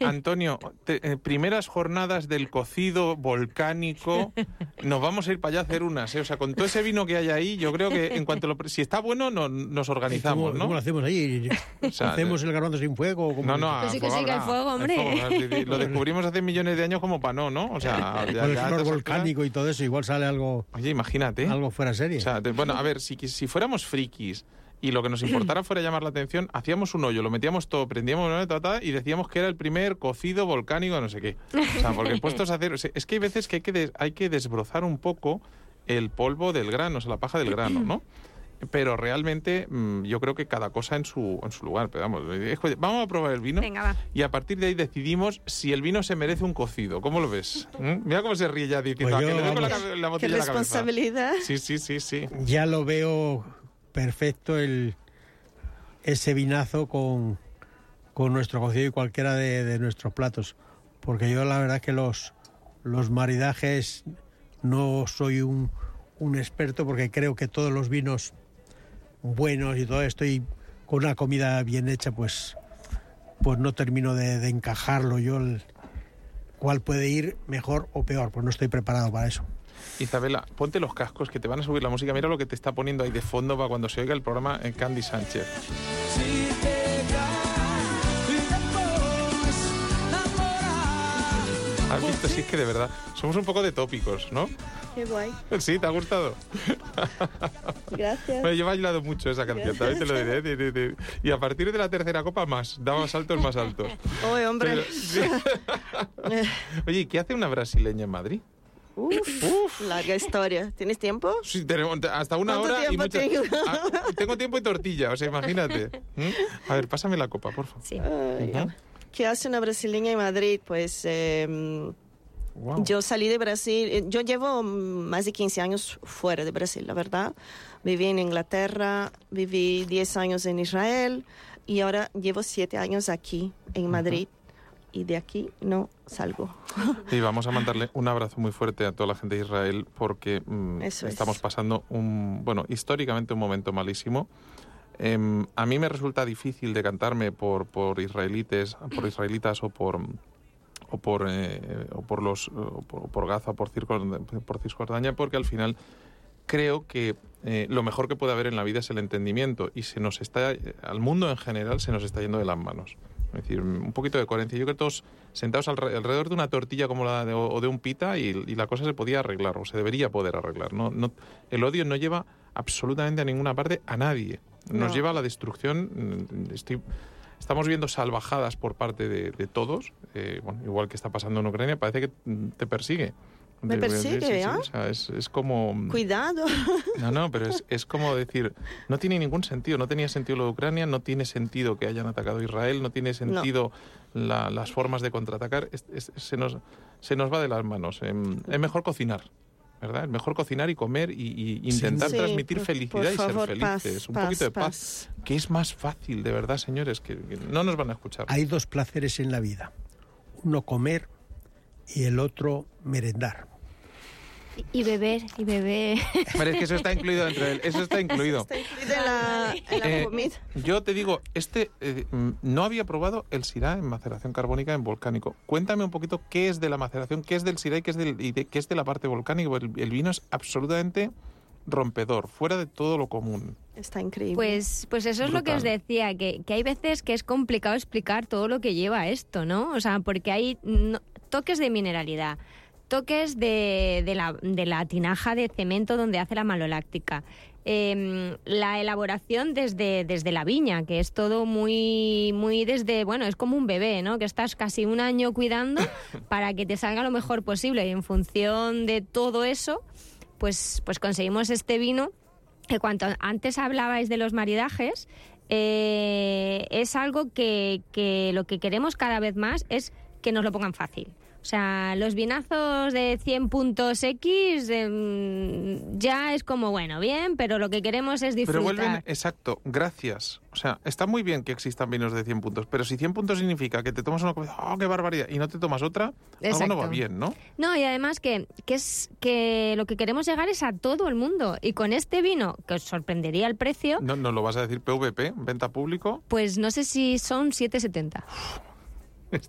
Antonio, te- eh, primeras jornadas del cocido volcánico, nos vamos a ir para allá a hacer unas, ¿eh? O sea, con todo ese vino que hay ahí, yo creo que en cuanto lo, si está bueno, no- nos organizamos, ¿Cómo, cómo lo ¿no? hacemos ahí? O sea, ¿Hacemos el garbanzo sin fuego? o cómo? No, no, a Que sí, que fuego hombre. fuego, Lo descubrimos hace millones de años como para no, ¿no? O sea, ya, Con el flor volcánico y todo eso, igual sale algo, Oye, imagínate. algo fuera serie. O sea, te- bueno, a ver, si, si fuéramos frikis y lo que nos importara fuera llamar la atención, hacíamos un hoyo, lo metíamos todo, prendíamos una ta, ta, y decíamos que era el primer cocido volcánico, no sé qué. O sea, porque puestos a hacer. o sea, es que hay veces que hay que, des- hay que desbrozar un poco el polvo del grano, o sea, la paja del grano, ¿no? Pero realmente mm, yo creo que cada cosa en su, en su lugar. Pero vamos, eh, vamos a probar el vino. Venga, va. Y a partir de ahí decidimos si el vino se merece un cocido. ¿Cómo lo ves? ¿Mm? Mira cómo se ríe ya diciendo Pues "¿A que yo, le doy con la, la Qué en la cabeza?". responsabilidad. Sí, sí, sí, sí. Ya lo veo perfecto el ese vinazo con, con nuestro cocido y cualquiera de, de nuestros platos. Porque yo la verdad que los, los maridajes no soy un, un experto porque creo que todos los vinos buenos y todo esto y con una comida bien hecha pues pues no termino de, de encajarlo yo el, cuál puede ir mejor o peor pues no estoy preparado para eso Isabela, ponte los cascos que te van a subir la música. Mira lo que te está poniendo ahí de fondo para cuando se oiga el programa en Candy Sánchez. ¿Has visto? Sí, es que de verdad, somos un poco de tópicos, ¿no? Qué guay. Sí, ¿te ha gustado? Gracias. Bueno, yo he bailado mucho esa canción, también te lo diré. di- di- di. Y a partir de la tercera copa más, daba saltos más altos. Oye, hombre. Pero- sí. Oye, ¿y qué hace una brasileña en Madrid? Uf, larga historia. ¿Tienes tiempo? Sí, tenemos hasta una ¿Cuánto hora y mucha- tengo? Ah, tengo tiempo y tortilla, o sea, imagínate. ¿Mm? A ver, pásame la copa, por favor. Sí. Ay. ¿Qué hace una brasileña en Madrid? Pues eh, Wow. yo salí de Brasil, eh, yo llevo mm, más de 15 años fuera de Brasil, la verdad. Viví en Inglaterra, viví 10 años en Israel y ahora llevo 7 años aquí en Madrid. y de aquí no salgo. Y vamos a mandarle un abrazo muy fuerte a toda la gente de Israel porque mm, Eso es. estamos pasando un, bueno, históricamente un momento malísimo. Em, a mí me resulta difícil decantarme por, por israelites, por israelitas o por o por eh, o por los o por, por Gaza, por, por Cisjordania, porque al final creo que eh, lo mejor que puede haber en la vida es el entendimiento y se nos está al mundo en general se nos está yendo de las manos. Es decir, un poquito de coherencia. Yo creo que todos sentados alre- alrededor de una tortilla como la de, o de un pita y, y la cosa se podía arreglar o se debería poder arreglar. No, no, el odio no lleva absolutamente a ninguna parte a nadie. Nos No. lleva a la destrucción. Mm, Estoy, estamos viendo salvajadas por parte de, de todos, eh, bueno, igual que está pasando en Ucrania, parece que mm, te persigue. Me persigue, sí, sí, o sea, es, es como... Cuidado. No, no, pero es, es como decir, no tiene ningún sentido, no tenía sentido lo de Ucrania, no tiene sentido que hayan atacado a Israel, no tiene sentido la- las formas de contraatacar, es- se, nos, se nos va de las manos. Em, Es mejor cocinar, ¿verdad? Es mejor cocinar y comer y, y intentar Sí, transmitir por- felicidad por y favor, ser paz, felices. Un paz, poquito de paz, paz. que es más fácil, de verdad, señores, que, que no nos van a escuchar. Hay dos placeres en la vida. Uno comer y el otro merendar. Y beber, y beber. Pero es que eso está incluido dentro de él, eso está incluido. Está incluida en la, en la Eh, comida. Yo te digo, este eh, no había probado el Syrah en maceración carbónica en volcánico. Cuéntame un poquito qué es de la maceración, qué es del Syrah y qué es, del, y de, qué es de la parte volcánica. El, el vino es absolutamente rompedor, fuera de todo lo común. Está increíble. Pues, pues eso es lo que os decía, que, que hay veces que es complicado explicar todo lo que lleva esto, ¿no? O sea, porque hay no- toques de mineralidad, toques de, de la, de la tinaja de cemento donde hace la maloláctica. em, la elaboración desde, desde la viña, que es todo muy, muy desde, bueno, es como un bebé, ¿no? Que estás casi un año cuidando para que te salga lo mejor posible y en función de todo eso, pues, pues conseguimos este vino que cuanto antes hablabais de los maridajes, eh, es algo que, que lo que queremos cada vez más es que nos lo pongan fácil. O sea, los vinazos de 100 puntos X em, ya es como, bueno, bien, pero lo que queremos es Pero disfrutar. vuelven, exacto, gracias. O sea, está muy bien que existan vinos de 100 puntos, pero si 100 puntos significa que te tomas una cosa, ¡oh, qué barbaridad! y no te tomas otra, algo no va bien, ¿no? No, y además que, que es que lo que queremos llegar es a todo el mundo. Y con este vino, que os sorprendería el precio, No, no lo vas a decir PVP, venta público. pues no sé si son 7,70.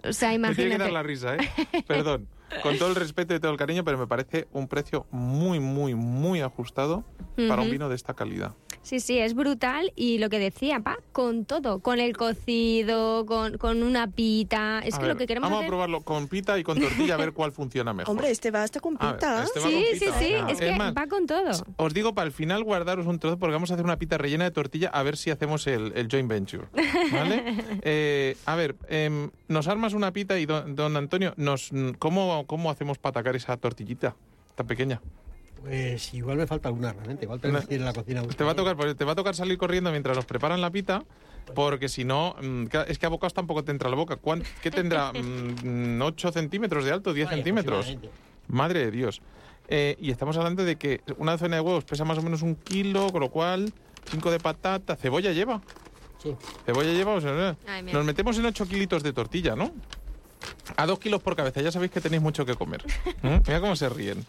O sea, Me tiene que imagínate. dar la risa, ¿eh? Perdón. Con todo el respeto y todo el cariño, pero me parece un precio muy, muy, muy ajustado para un vino de esta calidad. Sí, sí, es brutal y lo que decía, pa, con todo, con el cocido, con, con una pita. Es A que ver, lo que queremos vamos hacer... a probarlo con pita y con tortilla a ver cuál funciona mejor. Hombre, este va hasta con ver, pita. este con Sí, sí, sí, Ah, es que más, va con todo. Os digo para el final guardaros un trozo porque vamos a hacer una pita rellena de tortilla a ver si hacemos el, el joint venture. ¿Vale? Eh, a ver, em, nos armas una pita y don, don Antonio, nos, ¿cómo, ¿cómo hacemos para atacar esa tortillita tan pequeña? Pues igual me falta alguna realmente. Igual No. que ir a la cocina. a Te va a tocar, pues, te va a tocar salir corriendo mientras nos preparan la pita, porque si no, mm, es que a bocados tampoco te entra la boca. ¿Cuán- ¿Qué tendrá? Mm, ¿8 centímetros de alto? ¿10 Vaya, centímetros? Madre de Dios. Eh, y estamos hablando de que una docena de huevos pesa más o menos un kilo, con lo cual 5 de patata, cebolla lleva. Sí. Cebolla lleva, o sea, Ay, nos metemos en 8 kilitos de tortilla, ¿no? A 2 kilos por cabeza, ya sabéis que tenéis mucho que comer. ¿Mm? Mira cómo se ríen.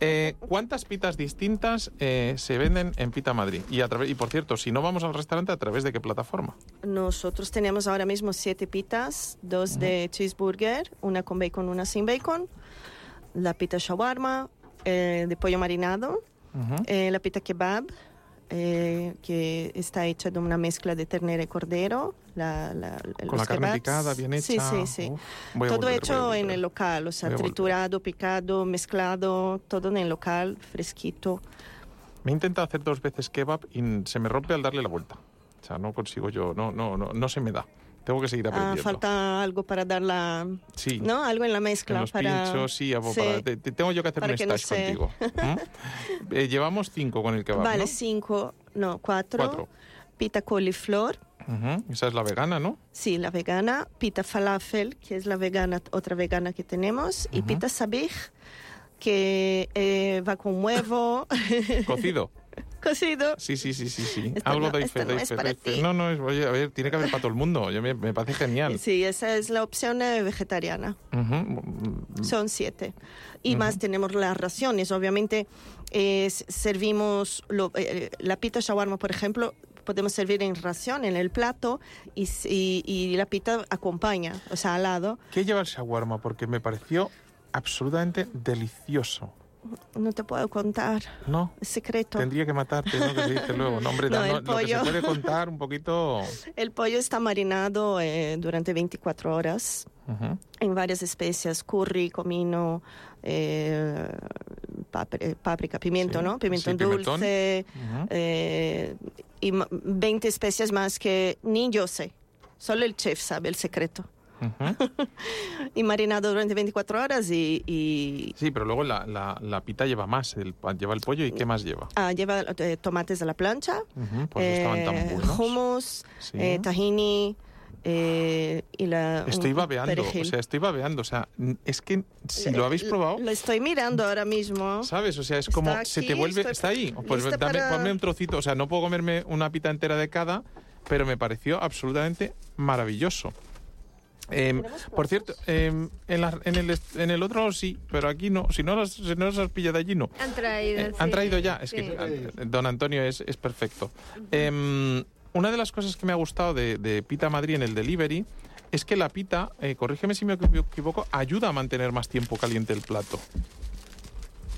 Eh, ¿Cuántas pitas distintas eh, se venden en Pita Madrid? Y, a través, y por cierto, si no vamos al restaurante, ¿a través de qué plataforma? Nosotros tenemos ahora mismo siete pitas, dos de cheeseburger, una con bacon, una sin bacon, la pita shawarma, eh, de pollo marinado, eh, la pita kebab, eh, que está hecha de una mezcla de ternera y cordero. La, la- Con la carne kebabs. picada, bien hecha. Sí, sí, sí. Uf, todo volver, hecho en el local, o sea, triturado, picado, mezclado, todo en el local, fresquito. Me he intentado hacer dos veces kebab y se me rompe al darle la vuelta. O sea, no consigo yo, no, no, no, no se me da. Tengo que seguir Ah, aprendiendo. falta algo para dar la... Sí. ¿No? Algo en la En mezcla los para... pinchos, sí, Sí. para- te, te tengo yo que hacer Para un que no se- contigo. ¿Mm? Eh, llevamos cinco con el kebab, Vale, ¿no? cinco, no, cuatro. Cuatro. Pita coliflor, Ujú, Esa es la vegana, ¿no? sí, la vegana. Pita falafel, que es la vegana, otra vegana que tenemos. Y Ujú. pita sabich, que eh, va con huevo. Cocido. Cocido. Sí, sí, sí, sí, sí. Esto Algo no- esto fe, no es para ti. No, no, es, oye, a ver, tiene que haber para todo el mundo. Yo me, me parece genial. Sí, esa es la opción eh, vegetariana. Ujú. Son siete. Y más tenemos las raciones. Obviamente, eh, servimos lo- eh, la pita shawarma, por ejemplo, podemos servir en ración, en el plato, y, y- y la pita acompaña, o sea, al lado. ¿Qué lleva el shawarma? Porque me pareció absolutamente delicioso. No te puedo contar, ¿No? es secreto. Tendría que matarte, ¿no? Que se dice luego. No, hombre, No, da- no, lo que se pollo. puede contar un poquito... El pollo está marinado eh, durante 24 horas Ujú. en varias especias, curry, comino, eh, páprica, pimiento, Sí, ¿no? Pimiento sí, dulce, eh, y ma- 20 especias más que ni yo sé. Solo el chef sabe el secreto. Ujú. Y marinado durante 24 horas y, y, Sí, pero luego la, la, la pita lleva más. El, lleva el pollo y ¿qué más lleva? ah, lleva eh, tomates a la plancha, eso estaban tan eh, buenos. hummus, Sí. eh, tahini eh, y la... Estoy babeando, o perejil. sea, estoy babeando. O sea, es que si lo habéis probado, Lo estoy mirando ahora mismo. ¿sabes? O sea, es como aquí, se te vuelve... estoy ¿Está ahí? Pues dame, para- ponme un trocito. O sea, no puedo comerme una pita entera de cada, pero me pareció absolutamente maravilloso. Em, por cierto, em, en, la- en el, en el otro sí, pero aquí no. Si no las, si no las has pillado allí, no. Han traído. Eh, Han sí. traído ya, es Sí. que eh, don Antonio es, es perfecto. Em, una de las cosas que me ha gustado de, Pita Madrid en el delivery es que la pita, eh, corrígeme si me equivoco, ayuda a mantener más tiempo caliente el plato.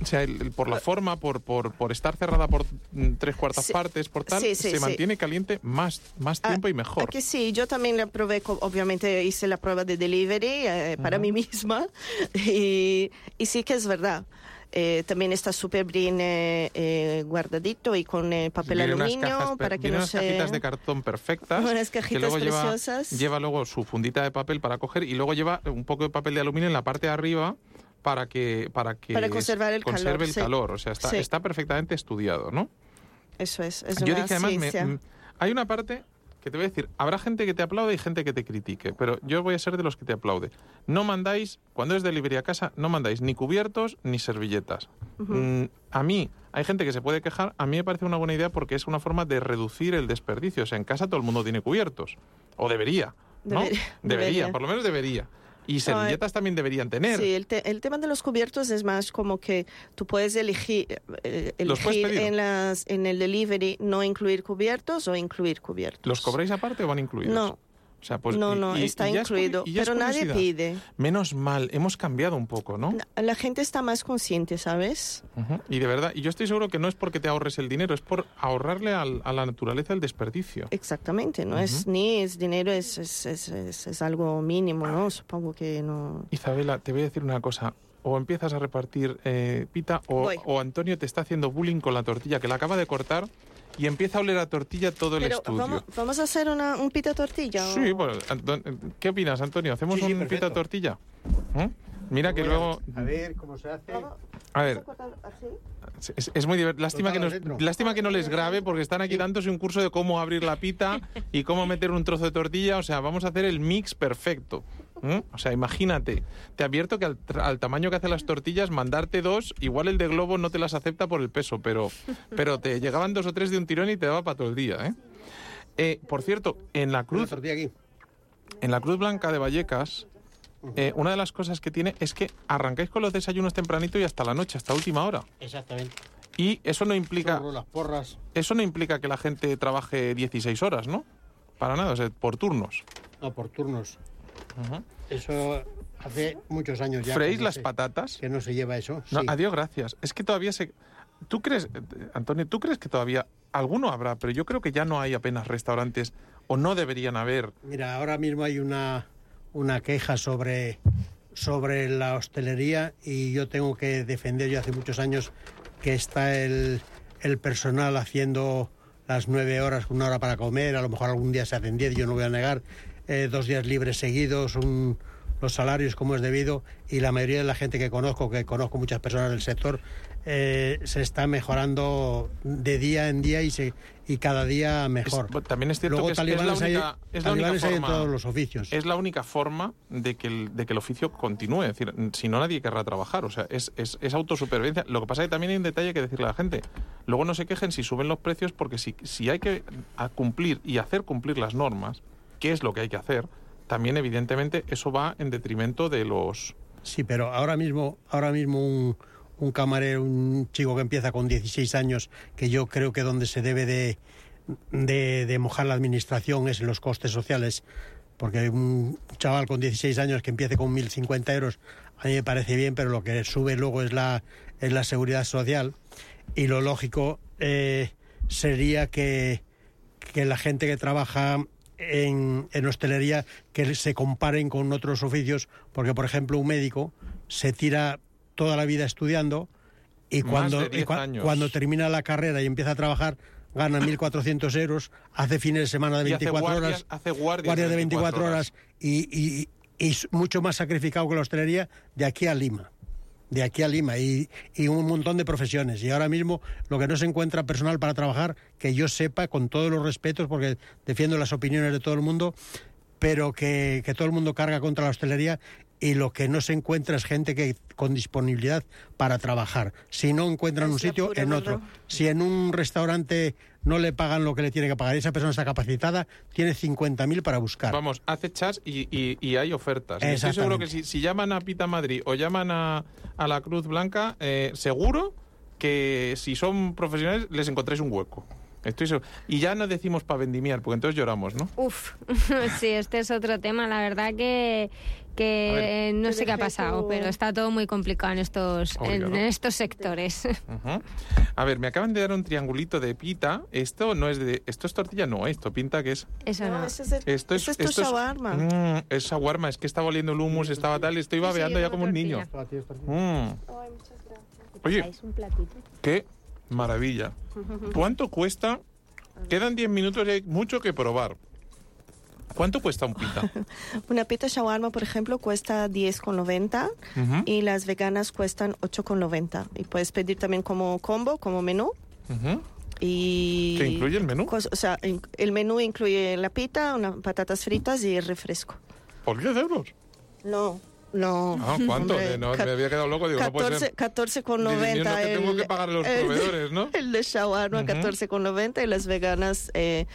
O sea, el- el- por la forma, por, por, por estar cerrada por mm, tres cuartas Sí. partes, por tal, Sí, sí, se mantiene caliente más, más Ah, tiempo y mejor. Aquí sí, yo también la probé, obviamente hice la prueba de delivery eh, para mí misma y, y sí que es verdad. Eh, también está súper bien eh, eh, guardadito y con eh, papel aluminio cajas para que no unas se... cajitas de cartón perfectas. Unas que cajitas luego lleva, preciosas. lleva luego su fundita de papel para coger y luego lleva un poco de papel de aluminio en la parte de arriba para que para que Para conservar el conserve calor, el sí. calor. O sea, está, Sí. está perfectamente estudiado, ¿no? Eso es, es Yo una dije además, me- mm, hay una parte que te voy a decir, habrá gente que te aplaude y gente que te critique, pero yo voy a ser de los que te aplaude. No mandáis, cuando es delivery a casa, no mandáis ni cubiertos ni servilletas. Mm, a mí, hay gente que se puede quejar, a mí me parece una buena idea porque es una forma de reducir el desperdicio. O sea, en casa todo el mundo tiene cubiertos, o debería, ¿no? Debería, debería. por lo menos debería. Y servilletas también deberían tener. Sí, el, te- el tema de los cubiertos es más como que tú puedes elegir, eh, ¿Los puedes elegir en, las, en el delivery no incluir cubiertos o incluir cubiertos. ¿Los cobráis aparte o van incluidos? No, O sea, pues, no, no, y- está y es incluido, es pero nadie pide. Menos mal, hemos cambiado un poco, ¿no? La gente está más consciente, ¿sabes? Y de verdad, y yo estoy seguro que no es porque te ahorres el dinero, es por ahorrarle al- a la naturaleza el desperdicio. Exactamente, no es ni es dinero, es, es, es, es- es algo mínimo, ¿no? Supongo que no. Isabela, te voy a decir una cosa. O empiezas a repartir eh, pita o, Antonio te está haciendo bullying con la tortilla que la acaba de cortar y empieza a oler a tortilla todo el estudio. vamos, vamos a hacer una, un pita tortilla. Sí, o- bueno, Anton- ¿qué opinas, Antonio? ¿Hacemos Sí, sí, un perfecto. pita tortilla? ¿Eh? Mira que luego... A ver cómo se hace. A ver, así. Es, es muy divertido. Lástima que, Cortado nos, dentro. lástima que no les grabe porque están aquí dándose un curso de cómo abrir la pita y cómo meter un trozo de tortilla. O sea, vamos a hacer el mix perfecto. ¿Mm? O sea, imagínate. Te advierto que al, tra- al tamaño que hacen las tortillas, mandarte dos, igual el de globo no te las acepta por el peso, pero, pero te llegaban dos o tres de un tirón y te daba para todo el día. ¿eh? Eh, por cierto, en la cruz aquí. en la Cruz Blanca de Vallecas, eh, una de las cosas que tiene es que arrancáis con los desayunos tempranito y hasta la noche, hasta última hora. Exactamente. Y eso no implica Churros, las porras. eso no implica que la gente trabaje 16 horas, ¿no? Para nada, o sea, por turnos. No, por turnos. Eso hace muchos años ya. ¿Freís las se- patatas? Que no se lleva eso. No, sí. adiós, gracias. Es que todavía se... ¿Tú crees, Antonio, tú crees que todavía alguno habrá, pero yo creo que ya no hay apenas restaurantes o no deberían haber? Mira, ahora mismo hay una, una queja sobre, sobre la hostelería y yo tengo que defender, yo hace muchos años que está el, el personal haciendo las nueve horas, una hora para comer, a lo mejor algún día se hacen diez, yo no voy a negar, eh, dos días libres seguidos, un, los salarios como es debido y la mayoría de la gente que conozco, que conozco muchas personas del sector, eh, se está mejorando de día en día y se y cada día mejor. Es- también es cierto Luego que es- es la talibanes hay- única- es la única hay en forma- todos los oficios. Es la única forma de que el, de que el oficio continúe. Es decir, si no, nadie querrá trabajar. O sea, es, es, es autosupervivencia. Lo que pasa es que también hay un detalle que decirle a la gente. Luego no se quejen si suben los precios, porque si, si hay que a cumplir y hacer cumplir las normas, que es lo que hay que hacer, también evidentemente eso va en detrimento de los... Sí, pero ahora mismo, ahora mismo un, camarero, un chico que empieza con 16 años, que yo creo que donde se debe de, de, de mojar la administración es en los costes sociales, porque un chaval con 16 años que empiece con 1.050 euros, a mí me parece bien, pero lo que sube luego es la, es la seguridad social. Y lo lógico eh, sería que, que la gente que trabaja en, en hostelería que se comparen con otros oficios, porque por ejemplo un médico se tira toda la vida estudiando y cuando, de 10 y cua- años. cuando termina la carrera y empieza a trabajar gana 1.400 euros, hace fines de semana de y hace 24 guardias- horas, hace guardias guardias de 24 horas y, y- y es mucho más sacrificado que la hostelería de aquí a Lima. De aquí a Lima y, y un montón de profesiones. Y ahora mismo lo que no se encuentra personal para trabajar, que yo sepa, con todos los respetos, porque defiendo las opiniones de todo el mundo, pero que, que todo el mundo carga contra la hostelería y lo que no se encuentra es gente que con disponibilidad para trabajar. Si no encuentran un sitio, en otro. Si en un restaurante no le pagan lo que le tiene que pagar y esa persona está capacitada, tiene 50.000 para buscar. Vamos, hace chats y, y- y hay ofertas. Y Estoy seguro que si llaman a Pita Madrid o llaman a, a la Cruz Blanca, eh, seguro que si son profesionales les encontráis un hueco. Estoy seguro. Y ya no decimos para vendimiar, porque entonces lloramos, ¿no? Uf, sí, este es otro tema. La verdad que, que no sé qué ha pasado, tu- pero está todo muy complicado en estos, en estos sectores. Ujú. A ver, me acaban de dar un triangulito de pita. Esto no es de. Esto es tortilla, no. Esto pinta que es. Eso no. Es, el- Esto es, es esto es- shawarma. Mm, es shawarma, es que estaba oliendo el hummus, estaba tal, estoy babeando ya como un niño. Mm. Oye, un platito. qué maravilla. ¿Cuánto cuesta? Quedan 10 minutos y hay mucho que probar. ¿Cuánto cuesta un pita? Una pita shawarma, por ejemplo, cuesta 10,90 Ujú, y las veganas cuestan 8,90. Y puedes pedir también como combo, como menú. ujú. Y ¿Qué incluye el menú? o sea, el menú incluye la pita, unas patatas fritas y el refresco. ¿Por 10 euros? No, no. Ah, ¿Cuánto? Hombre, Eh, no, me había quedado loco, digo, no puede 14, ser. 14,90. Dios, no, que tengo que pagar a los el- proveedores, ¿no? El de shawarma, Ujú. 14,90 y las veganas, eh,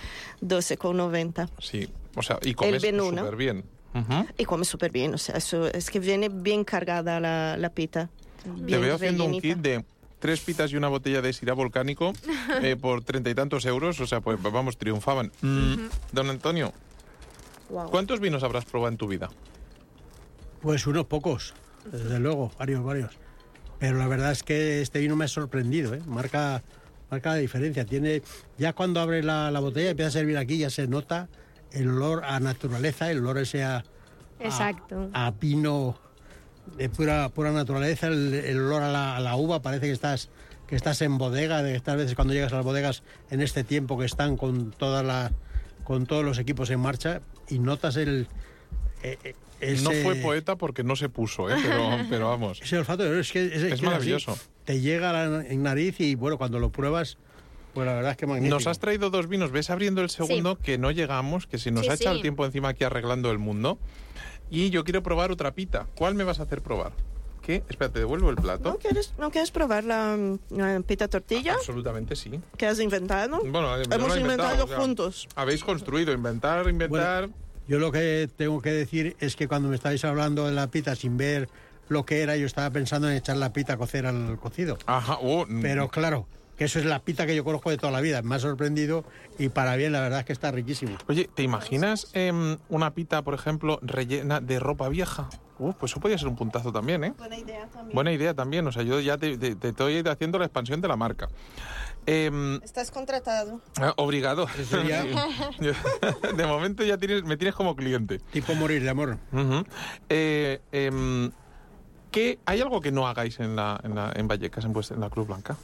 12,90. Sí, o sea, y comes súper bien. Ujú. Y come súper bien, o sea, eso es que viene bien cargada la, la pita. Te Bien veo haciendo un rellenita. kit de tres pitas y una botella de sirá volcánico eh, por treinta y tantos euros. O sea, pues vamos, triunfaban. Mm, Don Antonio, Guau. ¿cuántos vinos habrás probado en tu vida? Pues unos pocos, desde luego, varios, varios. Pero la verdad es que este vino me ha sorprendido, ¿eh? Marca, marca la diferencia. Tiene, ya cuando abre la, la botella, empieza a servir aquí, ya se nota el olor a naturaleza, el olor ese a, a- Exacto. a vino de pura, pura naturaleza, el, el olor a la, a la uva, parece que estás que estás en bodega, de estas veces cuando llegas a las bodegas en este tiempo que están con toda la con todos los equipos en marcha y notas el eh, eh, No ese- fue poeta porque no se puso, ¿eh? pero, pero vamos. ese olfato es que es, que así. maravilloso. te llega a la en nariz y bueno cuando lo pruebas pues la verdad es que magnífico Nos has traído dos vinos. Ves abriendo el segundo que no llegamos, que se nos Sí, ha echado sí. el tiempo encima aquí arreglando el mundo. Y yo quiero probar otra pita. ¿Cuál me vas a hacer probar? ¿Qué? Espera, te devuelvo el plato. ¿No quieres, ¿No quieres probar la, la pita tortilla Absolutamente sí. que has inventado? Bueno, Hemos he inventado o sea, juntos. Habéis construido, inventar, inventar. Yo lo que tengo que decir es que cuando me estáis hablando de la pita sin ver lo que era, yo estaba pensando en echar la pita a cocer al cocido. Ajá, oh, mm, Pero claro, que eso es la pita que yo conozco de toda la vida. Me ha sorprendido y para bien, la verdad es que está riquísimo. Oye, ¿te imaginas em, una pita, por ejemplo, rellena de ropa vieja? Uh, pues eso podría ser un puntazo también, ¿eh? Buena idea también. Buena idea también. O sea, yo ya te, te- te estoy haciendo la expansión de la marca. Em, Estás contratado. ah, obrigado. Eso ya- Yo- de momento ya tienes, me tienes como cliente. Tipo morir de amor. Eh, em, ¿qué- ¿Hay algo que no hagáis en, la, en, la- en Vallecas, en, vuestra- en la Cruz Blanca?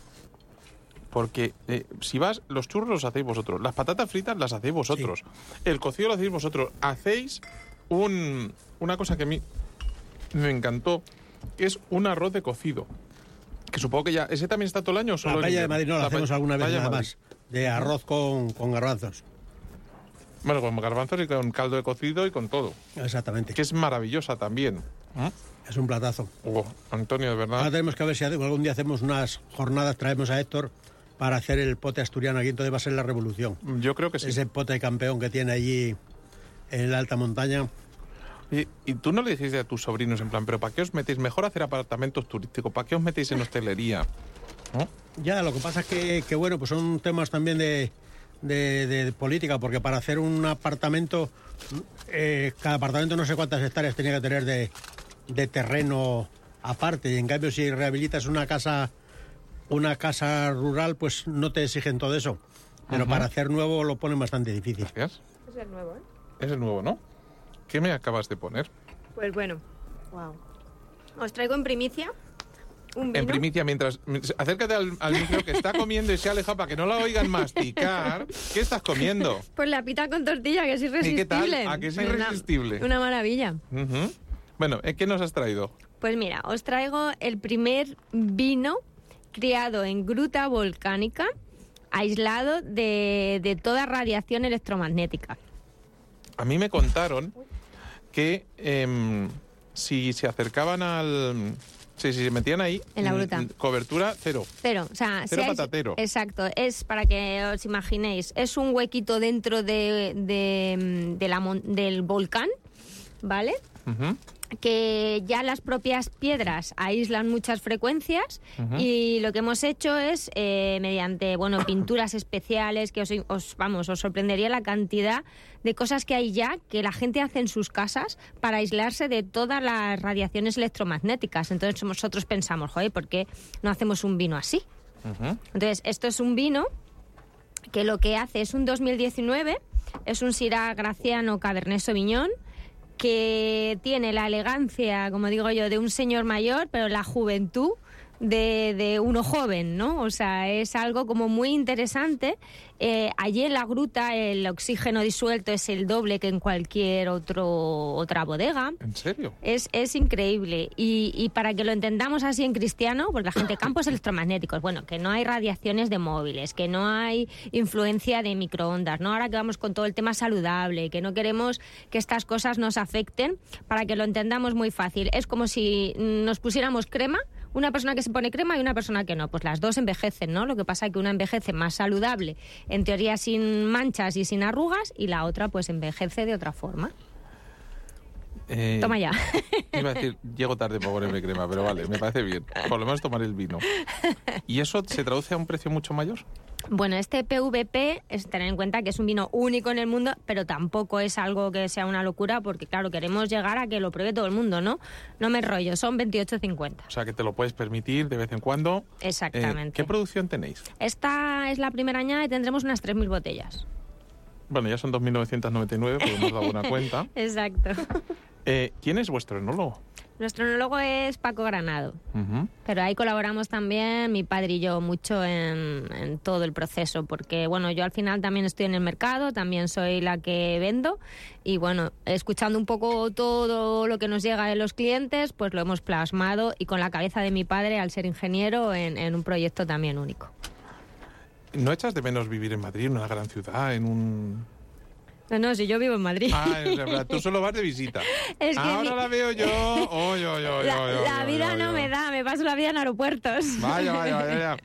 Porque eh, si vas, los churros los hacéis vosotros, las patatas fritas las hacéis vosotros, el cocido lo hacéis vosotros. Hacéis un, una cosa que a mí me encantó, que es un arroz de cocido. Que supongo que ya... ¿Ese también está todo el año o solo La paella de? Madrid no la, pa- hacemos alguna vez nada más. De arroz con, con garbanzos. Bueno, con garbanzos y con caldo de cocido y con todo. Exactamente. Que es maravillosa también. ¿Mm? Es un platazo. Oh, Antonio, de verdad. Ahora tenemos que ver si algún día hacemos unas jornadas, traemos a Héctor para hacer el pote asturiano. Aquí entonces va a ser la revolución. Yo creo que sí. Ese pote campeón que tiene allí en la alta montaña. Y, y tú no le dijiste a tus sobrinos en plan, pero ¿para qué os metéis? Mejor hacer apartamentos turísticos, ¿para qué os metéis en hostelería? ¿No? Ya, lo que pasa es que, que, bueno, pues son temas también de, de- de política, porque para hacer un apartamento, eh, cada apartamento no sé cuántas hectáreas tenía que tener de, de terreno aparte. Y en cambio, si rehabilitas una casa, una casa rural, pues no te exigen todo eso. Pero para hacer nuevo lo ponen bastante difícil. Gracias. Es el nuevo, ¿eh? Es el nuevo, ¿no? ¿Qué me acabas de poner? Pues bueno, Wow. os traigo en primicia un vino. En primicia, mientras... Acércate al, al micro que está comiendo y se aleja para que no la oigan masticar. ¿Qué estás comiendo? Pues la pita con tortilla, que es irresistible. qué tal? ¿A que es Pues una- irresistible? Una, maravilla. Bueno, ¿eh, ¿qué nos has traído? Pues mira, os traigo el primer vino criado en gruta volcánica, aislado de, de toda radiación electromagnética. A mí me contaron que em, si se acercaban al... Si, si se metían ahí... En la mm, gruta. mm, Cobertura cero. Cero, o sea, Cero si hay- patatero. Exacto, es para que os imaginéis, es un huequito dentro de, de- de la del volcán, ¿vale? Que ya las propias piedras aíslan muchas frecuencias y lo que hemos hecho es eh, mediante bueno pinturas especiales que os, os- vamos os sorprendería la cantidad de cosas que hay ya que la gente hace en sus casas para aislarse de todas las radiaciones electromagnéticas. Entonces nosotros pensamos joder ¿por qué no hacemos un vino así? Entonces, esto es un vino que lo que hace es un 2019, es un Syrah Graciano Cabernet Sauvignon que tiene la elegancia, como digo yo, de un señor mayor, pero la juventud de, de uno joven, ¿no? O sea, es algo como muy interesante. Eh, allí en la gruta el oxígeno disuelto es el doble que en cualquier otro, otra bodega. ¿En serio? Es, es increíble. Y, y para que lo entendamos así en cristiano, porque la gente, campos electromagnéticos, bueno, que no hay radiaciones de móviles, que no hay influencia de microondas, ¿no? Ahora que vamos con todo el tema saludable, que no queremos que estas cosas nos afecten, para que lo entendamos muy fácil. Es como si nos pusiéramos crema, una persona que se pone crema y una persona que no. Pues las dos envejecen, ¿no? Lo que pasa es que una envejece más saludable, en teoría sin manchas y sin arrugas, y la otra pues envejece de otra forma. Eh, Toma ya. Iba a decir, llego tarde para ponerme crema, pero vale, me parece bien. Por lo menos tomar el vino. ¿Y eso se traduce a un precio mucho mayor? Bueno, este PVP es tener en cuenta que es un vino único en el mundo, pero tampoco es algo que sea una locura, porque claro, queremos llegar a que lo pruebe todo el mundo, ¿no? No me enrollo, son 28,50. O sea, que te lo puedes permitir de vez en cuando. Eh, Exactamente. ¿Qué producción tenéis? Esta es la primera añada y tendremos unas 3.000 botellas. Bueno, ya son 2.999, porque hemos dado una cuenta. Exacto. Eh, ¿Quién es vuestro enólogo? Nuestro enólogo es Paco Granado, Ujú. pero ahí colaboramos también mi padre y yo mucho en, en todo el proceso, porque bueno, yo al final también estoy en el mercado, también soy la que vendo y bueno, escuchando un poco todo lo que nos llega de los clientes, pues lo hemos plasmado y con la cabeza de mi padre al ser ingeniero en, en un proyecto también único. ¿No echas de menos vivir en Madrid, en una gran ciudad, en un... No, no, si yo vivo en Madrid. Ah, en verdad, tú solo vas de visita. Es que Ahora mi- la veo yo. Oy, oy, oy, la, oy, la vida no me da, me paso la vida en aeropuertos. Vaya, vaya, vaya, vaya.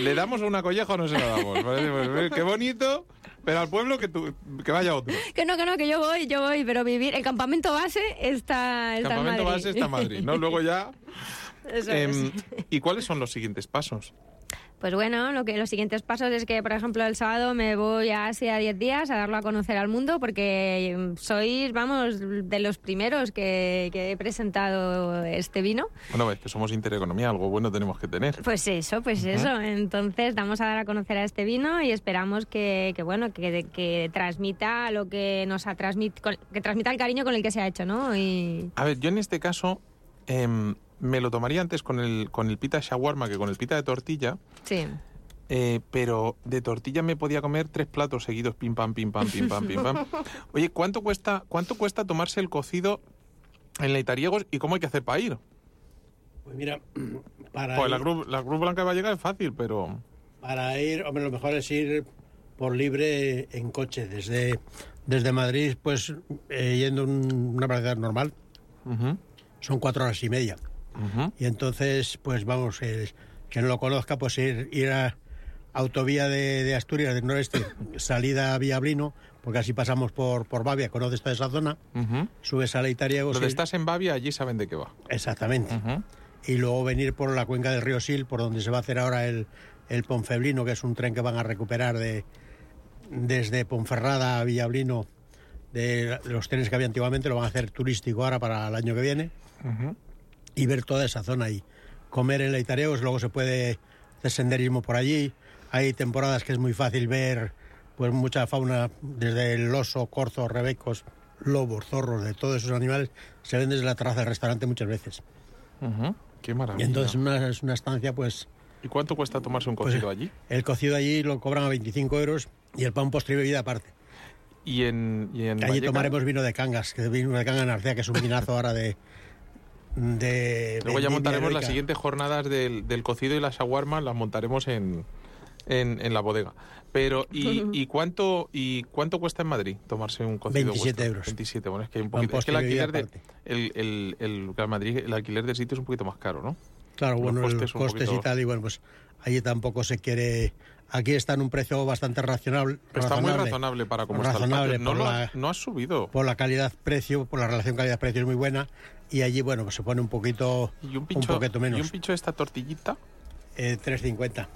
¿Le damos una colleja o no se la damos? Pues, Qué bonito, pero al pueblo que, tú- que vaya otro. Que no, que no, que yo voy, yo voy, pero vivir. El campamento base está, está Campamento en Madrid. base está en Madrid, ¿no? Luego ya... Eso es. em, ¿Y cuáles son los siguientes pasos? Pues bueno, lo que los siguientes pasos es que, por ejemplo, el sábado me voy a Asia 10 días a darlo a conocer al mundo porque mm, sois, vamos, de los primeros que, que he presentado este vino. Bueno, es que somos Intereconomía, algo bueno tenemos que tener. Pues eso, pues eso. Entonces vamos a dar a conocer a este vino y esperamos que, que bueno, que, que transmita lo que nos ha transmitido, que transmita el cariño con el que se ha hecho, ¿no? Y A ver, yo en este caso em, me lo tomaría antes con el, con el pita shawarma que con el pita de tortilla, sí. eh, pero de tortilla me podía comer tres platos seguidos, pim pam, pim pam, pim pam, pim pam. Oye, ¿cuánto cuesta, cuánto cuesta tomarse el cocido en Leitariegos. ¿Y cómo hay que hacer para ir? Pues mira, para Pues la ir, Cruz, la Cruz Blanca de Vallecas es fácil, pero... para ir, hombre, lo mejor es ir por libre en coche, desde, desde Madrid, pues eh, yendo un- una velocidad normal, son cuatro horas y media. Y entonces, pues vamos, el, que no lo conozca, pues ir, ir a autovía de, de Asturias del noreste, salida a Villablino, porque así pasamos por, por Bavia, conoces toda esa zona, subes a Leitariegos. Donde y- estás en Bavia, allí saben de qué va. Exactamente. Y luego venir por la cuenca del río Sil, por donde se va a hacer ahora el, el Ponfeblino, que es un tren que van a recuperar de, desde Ponferrada a Villablino, de los trenes que había antiguamente, lo van a hacer turístico ahora para el año que viene. Y ver toda esa zona y comer en Leitareos, luego se puede hacer senderismo por allí. Hay temporadas que es muy fácil ver pues mucha fauna, desde el oso, corzo, rebecos, lobos, zorros, de todos esos animales, se ven desde la terraza del restaurante muchas veces. Qué Y maravilla. entonces una, es una estancia, pues, ¿Y cuánto cuesta tomarse un pues cocido allí? el cocido allí lo cobran a 25 euros y el pan postre y bebida aparte. Y en, y en Allí tomaremos vino de Cangas, que vino de Cangas Narcea, que es un vinazo ahora de... de Luego ya montaremos las siguientes jornadas del, del cocido y la shawarma, las montaremos en, en, en la bodega. Pero, ¿y, y cuánto y cuánto cuesta en Madrid tomarse un cocido 27 vuestro? euros. 27, bueno, es que hay un poquito. Es que el alquiler de. El, el, el, el Madrid, el alquiler del sitio es un poquito más caro, ¿no? Claro, Los bueno, costes los un costes poquito- y tal, y bueno, pues allí tampoco se quiere... Aquí está en un precio bastante razonable. Está muy razonable para como razonable está el. No, lo la- no has subido. Por la calidad-precio, por la relación calidad-precio es muy buena, y allí, bueno, pues se pone un poquito, Y un poquito y menos, un pincho de esta tortillita. eh, 3.50.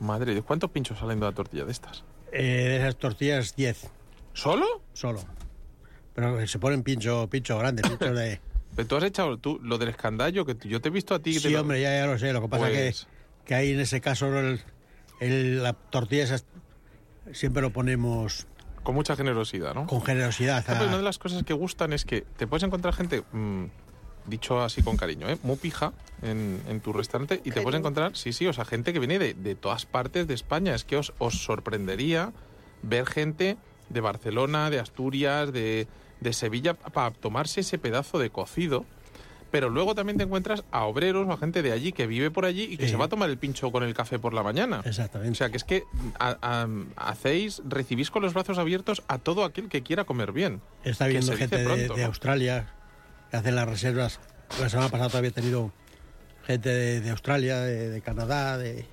Madre de ¿cuántos pinchos salen de la tortilla de estas? Eh, de esas tortillas, 10 ¿Solo? solo. Pero se ponen pincho, pincho grande, pincho de... Pero tú has echado tú, lo del escandallo, que yo te he visto a ti. que te Sí, lo- hombre, ya, ya lo sé. Lo que pasa Pues- que, que ahí en ese caso el, el- la tortilla esa siempre lo ponemos Con mucha generosidad, ¿no? con generosidad. Ah, una de las cosas que gustan es que te puedes encontrar gente, mm, dicho así con cariño, ¿eh? muy pija en, en tu restaurante y te puedes encontrar, sí, sí, o sea, gente que viene de, de todas partes de España. Es que os, os sorprendería ver gente de Barcelona, de Asturias, de, de Sevilla, para tomarse ese pedazo de cocido. Pero luego también te encuentras a obreros o a gente de allí que vive por allí y que Sí. se va a tomar el pincho con el café por la mañana. Exactamente. O sea, que es que a- a- hacéis, recibís con los brazos abiertos a todo aquel que quiera comer bien. Está viendo gente de, pronto, de ¿no? Australia que hacen las reservas. La semana pasada todavía he tenido gente de, de Australia, de, de Canadá, de,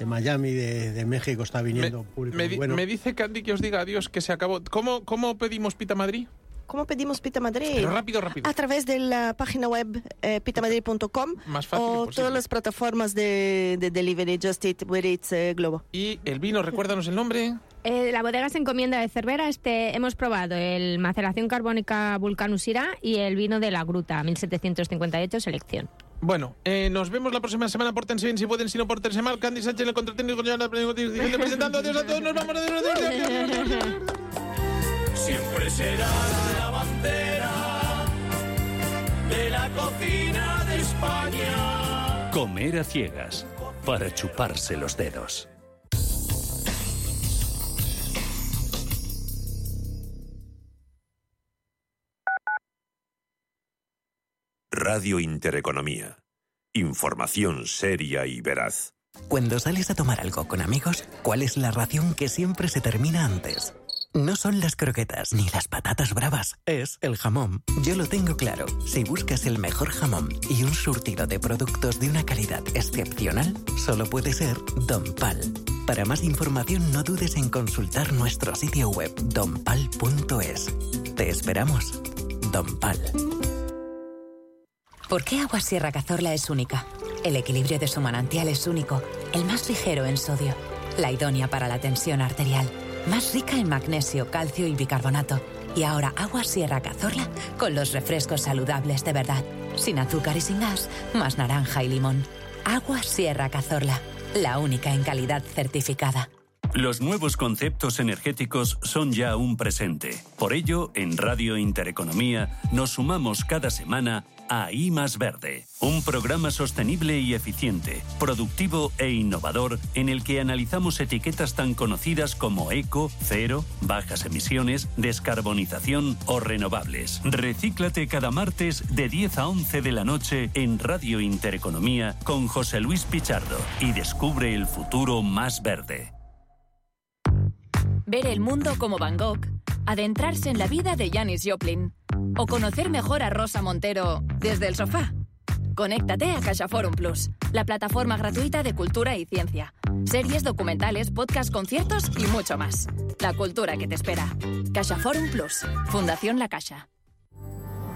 de Miami, de, de México. Está viniendo Me, público me di- bueno. me dice Candy que os diga adiós, que se acabó. ¿Cómo, cómo pedimos Pita Madrid? ¿Cómo pedimos Pita Madrid? Pero rápido, rápido. A través de la página web eh, pitamadrid.com Más fácil o todas las plataformas de, de delivery, Just Eat, With Eats, eh, Globo. Y el vino, recuérdanos el nombre. Eh, la bodega se encomienda de Cervera. Este, hemos probado el maceración carbónica Vulcanusira y el vino de la Gruta, 1758 selección. Bueno, eh, nos vemos la próxima semana. Pórtense bien si pueden, si no, pórtense mal. Candy Sánchez, en el contratécnico, con Joana Pérez, presentando. Adiós a todos, nos vamos. Adiós, adiós, adiós, adiós, adiós, adiós. Siempre será la bandera de la cocina de España. Comer a ciegas para chuparse los dedos. Radio Intereconomía. Información seria y veraz. Cuando sales a tomar algo con amigos, ¿cuál es la ración que siempre se termina antes? No son las croquetas ni las patatas bravas, es el jamón. Yo lo tengo claro. Si buscas el mejor jamón y un surtido de productos de una calidad excepcional, solo puede ser Don Pal. Para más información no dudes en consultar nuestro sitio web donpal.es. Te esperamos. Don Pal. ¿Por qué Agua Sierra Cazorla es única? El equilibrio de su manantial es único, el más ligero en sodio, la idónea para la tensión arterial, más rica en magnesio, calcio y bicarbonato. Y ahora Agua Sierra Cazorla con los refrescos saludables de verdad, sin azúcar y sin gas, más naranja y limón. Agua Sierra Cazorla, la única en calidad certificada. Los nuevos conceptos energéticos son ya un presente. Por ello, en Radio Intereconomía nos sumamos cada semana a más Verde, un programa sostenible y eficiente, productivo e innovador en el que analizamos etiquetas tan conocidas como eco, cero, bajas emisiones, descarbonización o renovables. Recíclate cada martes de 10 a 11 de la noche en Radio Intereconomía con José Luis Pichardo y descubre el futuro más verde. Ver el mundo como Van Gogh, adentrarse en la vida de Janis Joplin o conocer mejor a Rosa Montero desde el sofá. Conéctate a CaixaForum Plus, la plataforma gratuita de cultura y ciencia. Series, documentales, podcasts, conciertos y mucho más. La cultura que te espera. CaixaForum Plus, Fundación La Caixa.